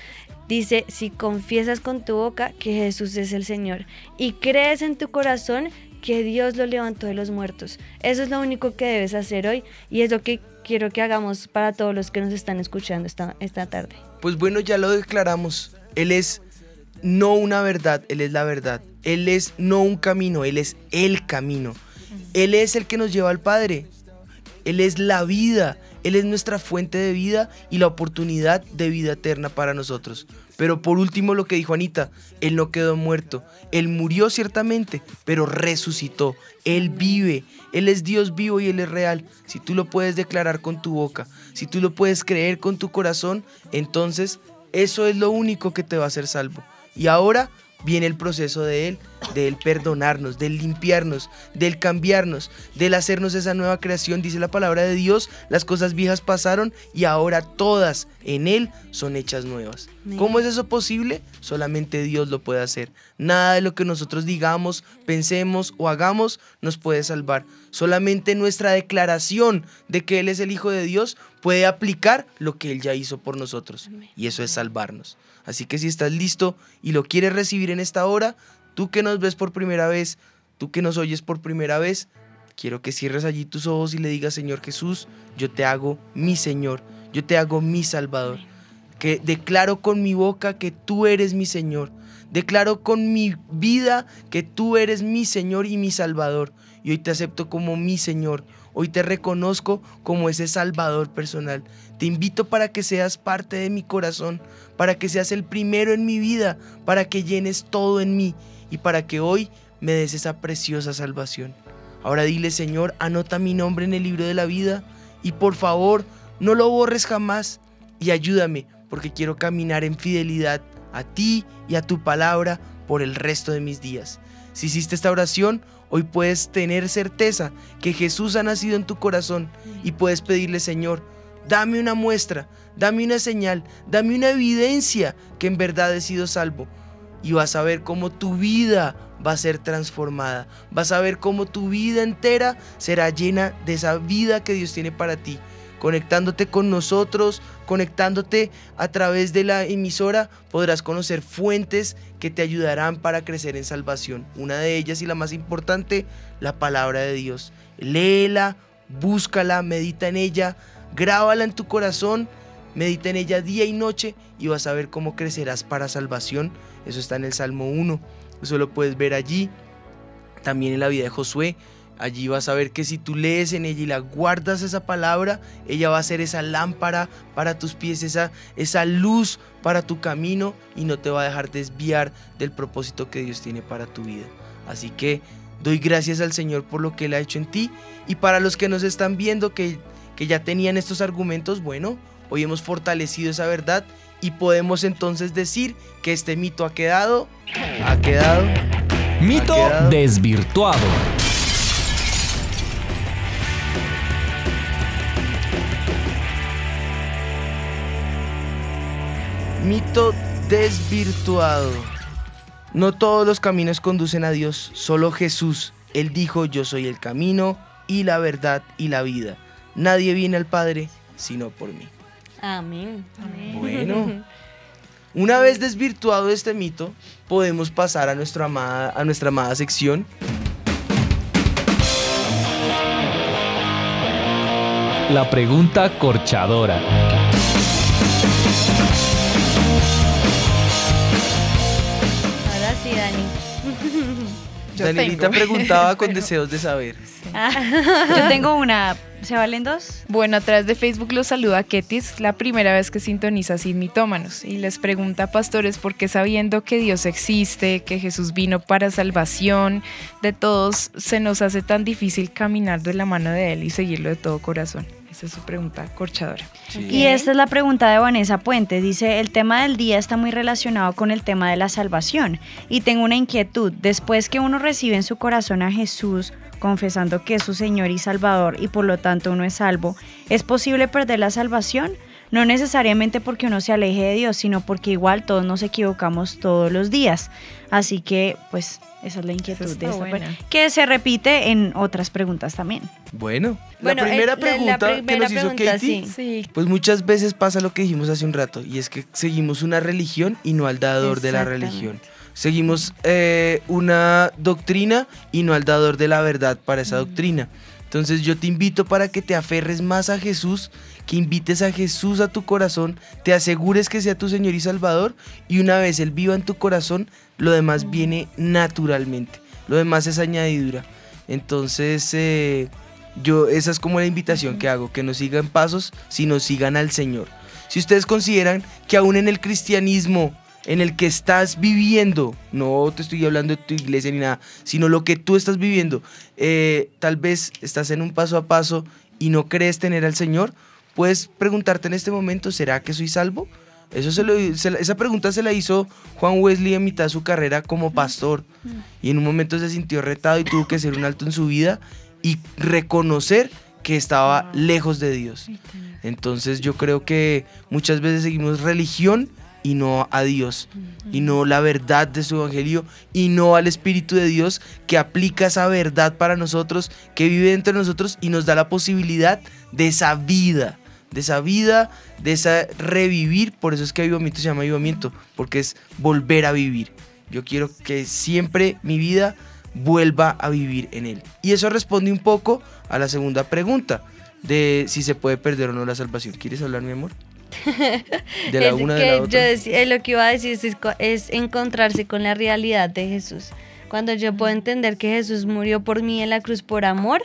Dice, si confiesas con tu boca que Jesús es el Señor y crees en tu corazón que Dios lo levantó de los muertos. Eso es lo único que debes hacer hoy y es lo que quiero que hagamos para todos los que nos están escuchando esta, esta tarde. Pues bueno, ya lo declaramos. Él es no una verdad, Él es la verdad. Él es no un camino, Él es el camino. Él es el que nos lleva al Padre. Él es la vida. Él es nuestra fuente de vida y la oportunidad de vida eterna para nosotros. Pero por último lo que dijo Anita, Él no quedó muerto. Él murió ciertamente, pero resucitó. Él vive. Él es Dios vivo y Él es real. Si tú lo puedes declarar con tu boca, si tú lo puedes creer con tu corazón, entonces eso es lo único que te va a hacer salvo. Y ahora viene el proceso de Él, de Él perdonarnos, de Él limpiarnos, de Él cambiarnos, de Él hacernos esa nueva creación. Dice la palabra de Dios, las cosas viejas pasaron y ahora todas en Él son hechas nuevas. ¿Cómo es eso posible? Solamente Dios lo puede hacer. Nada de lo que nosotros digamos, pensemos o hagamos nos puede salvar. Solamente nuestra declaración de que Él es el Hijo de Dios puede aplicar lo que Él ya hizo por nosotros. Y eso es salvarnos. Así que si estás listo y lo quieres recibir en esta hora, tú que nos ves por primera vez, tú que nos oyes por primera vez, quiero que cierres allí tus ojos y le digas, Señor Jesús, yo te hago mi Señor, yo te hago mi Salvador. Que declaro con mi boca que tú eres mi Señor. Declaro con mi vida que tú eres mi Señor y mi Salvador. Y hoy te acepto como mi Señor. Hoy te reconozco como ese Salvador personal. Te invito para que seas parte de mi corazón, para que seas el primero en mi vida, para que llenes todo en mí y para que hoy me des esa preciosa salvación. Ahora dile, Señor, anota mi nombre en el libro de la vida y por favor, no lo borres jamás y ayúdame porque quiero caminar en fidelidad a ti y a tu palabra por el resto de mis días. Si hiciste esta oración, hoy puedes tener certeza que Jesús ha nacido en tu corazón y puedes pedirle, Señor, dame una muestra, dame una señal, dame una evidencia que en verdad he sido salvo. Y vas a ver cómo tu vida va a ser transformada. Vas a ver cómo tu vida entera será llena de esa vida que Dios tiene para ti. Conectándote con nosotros, conectándote a través de la emisora, podrás conocer fuentes que te ayudarán para crecer en salvación. Una de ellas y la más importante, la palabra de Dios. Léela, búscala, medita en ella, grábala en tu corazón, medita en ella día y noche y vas a ver cómo crecerás para salvación. Eso está en el Salmo 1. Eso lo puedes ver allí. También en la vida de Josué. Allí vas a ver que si tú lees en ella y la guardas esa palabra, ella va a ser esa lámpara para tus pies, esa, esa luz para tu camino y no te va a dejar desviar del propósito que Dios tiene para tu vida. Así que doy gracias al Señor por lo que Él ha hecho en ti. Y para los que nos están viendo que, que ya tenían estos argumentos, bueno, hoy hemos fortalecido esa verdad y podemos entonces decir que este mito ha quedado, ha quedado. Mito ha quedado. desvirtuado. Mito desvirtuado. No todos los caminos conducen a Dios, solo Jesús. Él dijo, yo soy el camino y la verdad y la vida. Nadie viene al Padre sino por mí. Amén. Bueno. Una vez desvirtuado este mito, podemos pasar a nuestra amada, a nuestra amada sección. La pregunta corchadora. Danielita preguntaba con deseos de saber. Yo tengo una. ¿Se valen dos? Bueno, a través de Facebook los saluda Ketis, la primera vez que sintoniza Sin Mitómanos, y les pregunta a pastores por qué sabiendo que Dios existe, que Jesús vino para salvación de todos, se nos hace tan difícil caminar de la mano de Él y seguirlo de todo corazón. Esa es su pregunta corchadora. Y esta es la pregunta de Vanessa Puente. Dice, el tema del día está muy relacionado con el tema de la salvación. Y tengo una inquietud. Después que uno recibe en su corazón a Jesús, confesando que es su Señor y Salvador y por lo tanto uno es salvo, ¿es posible perder la salvación? No necesariamente porque uno se aleje de Dios, sino porque igual todos nos equivocamos todos los días. Así que, pues, esa es la inquietud de esta buena. que se repite en otras preguntas también. Bueno, Bueno, la primera eh, la- la pregunta que nos hizo pregunta, Katie, sí. pues muchas veces pasa lo que dijimos hace un rato, y es que seguimos una religión y no al dador de la religión. Seguimos eh, una doctrina y no al dador de la verdad para esa doctrina. Entonces yo te invito para que te aferres más a Jesús, que invites a Jesús a tu corazón, te asegures que sea tu Señor y Salvador, y una vez Él viva en tu corazón, lo demás viene naturalmente. Lo demás es añadidura. Entonces, eh, yo, esa es como la invitación que hago, que no sigan pasos, sino sigan al Señor. Si ustedes consideran que aún en el cristianismo en el que estás viviendo, no te estoy hablando de tu iglesia ni nada, sino lo que tú estás viviendo, eh, tal vez estás en un paso a paso y no crees tener al Señor, puedes preguntarte en este momento, ¿será que soy salvo? Esa pregunta se la hizo Juan Wesley en mitad de su carrera como pastor y en un momento se sintió retado y tuvo que hacer un alto en su vida y reconocer que estaba lejos de Dios. Entonces yo creo que muchas veces seguimos religión y no a Dios, y no la verdad de su evangelio, y no al Espíritu de Dios que aplica esa verdad para nosotros, que vive dentro de nosotros y nos da la posibilidad de esa vida, de esa vida, de esa revivir. Por eso es que avivamiento se llama avivamiento, porque es volver a vivir. Yo quiero que siempre mi vida vuelva a vivir en él. Y eso responde un poco a la segunda pregunta de si se puede perder o no la salvación. ¿Quieres hablar, mi amor? De la una, de la yo otra. decía- eh, lo que iba a decir es, es encontrarse con la realidad de Jesús. Cuando yo puedo entender que Jesús murió por mí en la cruz por amor,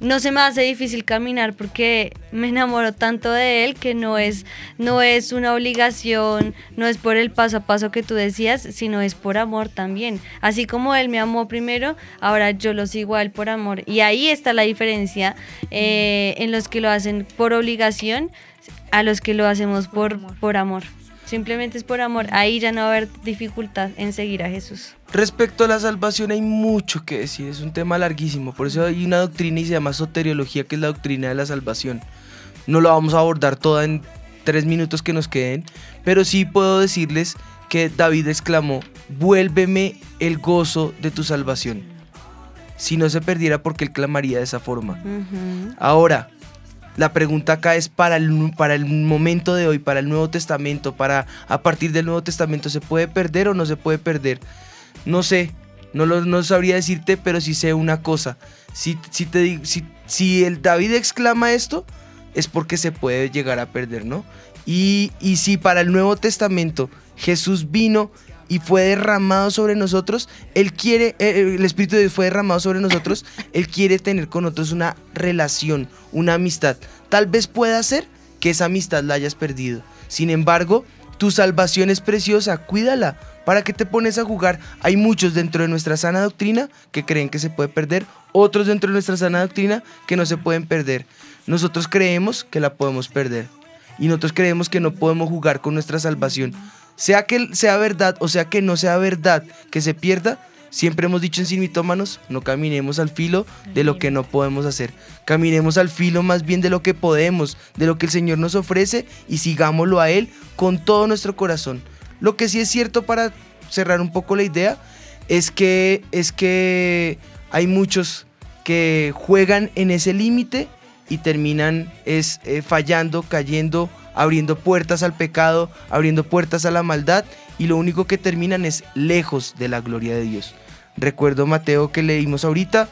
no se me hace difícil caminar porque me enamoro tanto de él que no es no es una obligación, no es por el paso a paso que tú decías, sino es por amor también. Así como él me amó primero, ahora yo lo sigo a él por amor. Y ahí está la diferencia eh, en los que lo hacen por obligación a los que lo hacemos por, por amor. Simplemente es por amor. Ahí ya no va a haber dificultad en seguir a Jesús. Respecto a la salvación hay mucho que decir, es un tema larguísimo, por eso hay una doctrina y se llama soteriología, que es la doctrina de la salvación. No lo vamos a abordar toda en tres minutos que nos queden, pero sí puedo decirles que David exclamó, vuélveme el gozo de tu salvación. Si no se perdiera, porque él clamaría de esa forma? Ahora, la pregunta acá es para el, para el momento de hoy, para el Nuevo Testamento, para a partir del Nuevo Testamento, ¿se puede perder o no se puede perder? No sé, no, lo, no sabría decirte, pero sí sé una cosa. Si, si, te, si, si el David exclama esto, es porque se puede llegar a perder, ¿no? Y, y si para el Nuevo Testamento Jesús vino y fue derramado sobre nosotros, Él quiere, eh, el Espíritu de Dios fue derramado sobre nosotros, Él quiere tener con nosotros una relación, una amistad. Tal vez pueda ser que esa amistad la hayas perdido. Sin embargo, tu salvación es preciosa, cuídala. ¿Para qué te pones a jugar? Hay muchos dentro de nuestra sana doctrina que creen que se puede perder, otros dentro de nuestra sana doctrina que no se pueden perder. Nosotros creemos que la podemos perder. Y nosotros creemos que no podemos jugar con nuestra salvación. Sea que sea verdad o sea que no sea verdad que se pierda, siempre hemos dicho en Sin Mitómanos, no caminemos al filo de lo que no podemos hacer. Caminemos al filo más bien de lo que podemos, de lo que el Señor nos ofrece y sigámoslo a Él con todo nuestro corazón. Lo que sí es cierto para cerrar un poco la idea es que, es que hay muchos que juegan en ese límite y terminan es eh, fallando, cayendo, abriendo puertas al pecado, abriendo puertas a la maldad y lo único que terminan es lejos de la gloria de Dios. Recuerdo Mateo que leímos ahorita,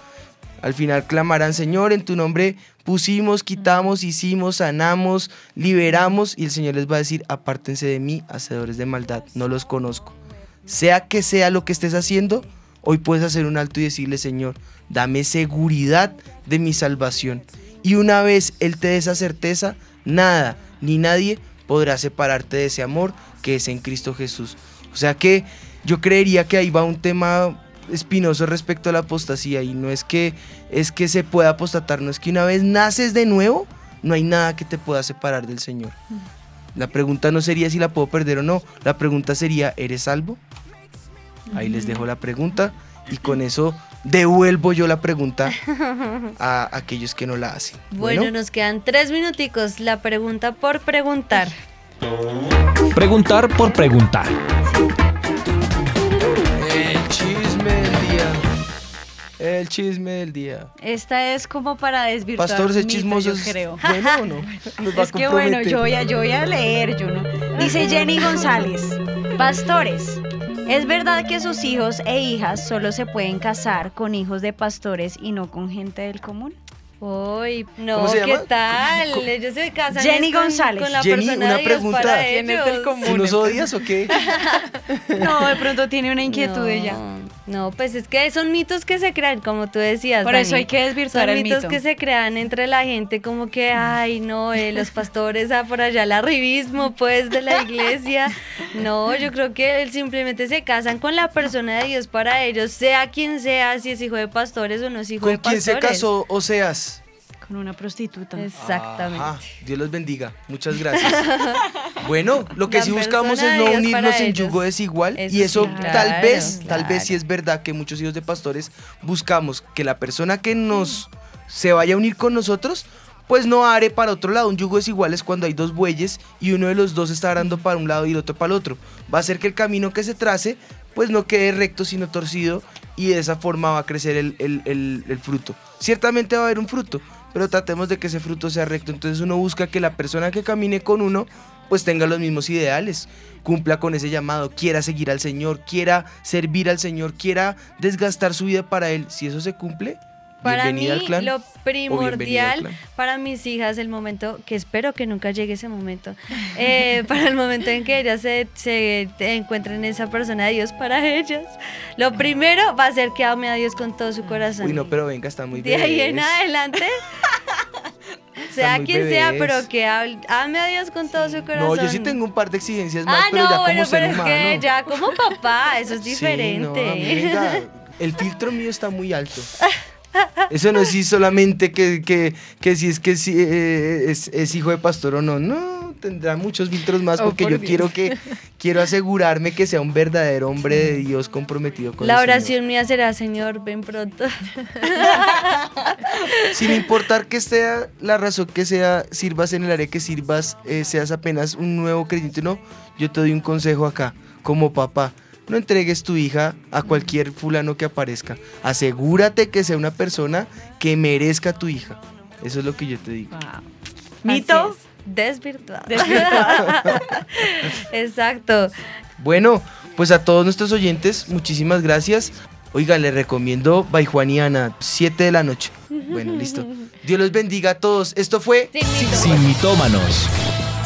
al final clamarán Señor, en tu nombre pusimos, quitamos, hicimos, sanamos, liberamos y el Señor les va a decir, apártense de mí, hacedores de maldad, no los conozco. Sea que sea lo que estés haciendo, hoy puedes hacer un alto y decirle, Señor, dame seguridad de mi salvación. Y una vez Él te dé esa certeza, nada ni nadie podrá separarte de ese amor que es en Cristo Jesús. O sea que yo creería que ahí va un tema espinoso respecto a la apostasía y no es que es que se pueda apostatar, no es que una vez naces de nuevo, no hay nada que te pueda separar del Señor. La pregunta no sería si la puedo perder o no, la pregunta sería, ¿eres salvo? Ahí les dejo la pregunta y con eso devuelvo yo la pregunta a aquellos que no la hacen. Bueno, nos quedan tres minuticos. La pregunta por preguntar. Preguntar por preguntar. El chisme del día. Esta es como para desvirtuar Pastor, mito, chismoso yo creo. bueno o no? Nos Es que bueno, yo voy, a, yo voy a leer, yo no. Dice Jenny González, pastores, ¿es verdad que sus hijos e hijas solo se pueden casar con hijos de pastores y no con gente del común? Uy, no, ¿Cómo se ¿qué tal? Ellos se casan Jenny con, González. con la Jenny, persona una de Dios pregunta. para ¿Quién ellos. es del común? ¿Nos odias o qué? No, de pronto tiene una inquietud ella. No, pues es que son mitos que se crean, como tú decías. Por Dani. eso hay que desvirtuar Son el mitos mito. que se crean entre la gente, como que, ay, no, eh, los pastores, ah, por allá el arribismo, pues, de la iglesia. No, yo creo que simplemente se casan con la persona de Dios para ellos, sea quien sea, si es hijo de pastores o no es hijo ¿Con de quién pastores. se casó Oseas? Con una prostituta. Exactamente. Ajá, Dios los bendiga. Muchas gracias. bueno, lo que La sí buscamos es no unirnos en ellos. yugo desigual. Eso y eso sí, tal claro, vez, tal vez claro. sí es verdad que muchos hijos de pastores buscamos que la persona que nos se vaya a unir con nosotros, pues no are para otro lado. Un yugo desigual es cuando hay dos bueyes y uno de los dos está arando para un lado y el otro para el otro. Va a hacer que el camino que se trace, pues no quede recto sino torcido y de esa forma va a crecer el, el- el- el fruto. Ciertamente va a haber un fruto, pero tratemos de que ese fruto sea recto. Entonces uno busca que la persona que camine con uno, pues tenga los mismos ideales, cumpla con ese llamado, quiera seguir al Señor, quiera servir al Señor, quiera desgastar su vida para Él. Si eso se cumple, Para mí, bienvenida lo primordial para mis hijas, el momento, que espero que nunca llegue ese momento, eh, para el momento en que ellas se, se encuentren esa persona de Dios para ellas, lo primero va a ser que ame a Dios con todo su corazón. Uy, no, pero venga, está muy de ahí en adelante, sea quien sea, pero que ame a Dios con todo su corazón. No, yo sí tengo un par de exigencias más, Ah, pero no, ya bueno, como ser pero es humano. que ya como papá, eso es Sí, diferente. no, venga, el filtro mío está muy alto. Eso no es si solamente que, que, que si es que si, eh, es, es hijo de pastor o no. No, tendrá muchos filtros más Oh, porque por yo Dios. quiero que quiero asegurarme que sea un verdadero hombre de Dios comprometido con La el Señor. oración mía será, Señor, ven pronto. Sin importar que sea la razón que sea, sirvas en el área que sirvas, eh, seas apenas un nuevo creyente, no, yo te doy un consejo acá, como papá. No entregues tu hija a cualquier fulano que aparezca. Asegúrate que sea una persona que merezca a tu hija. Eso es lo que yo te digo. Mito desvirtuado. Exacto. Bueno, pues a todos nuestros oyentes, muchísimas gracias. Oiga, les recomiendo By Juan y Ana, 7 de la noche. Bueno, listo. Dios los bendiga a todos. Esto fue Sin mitómanos.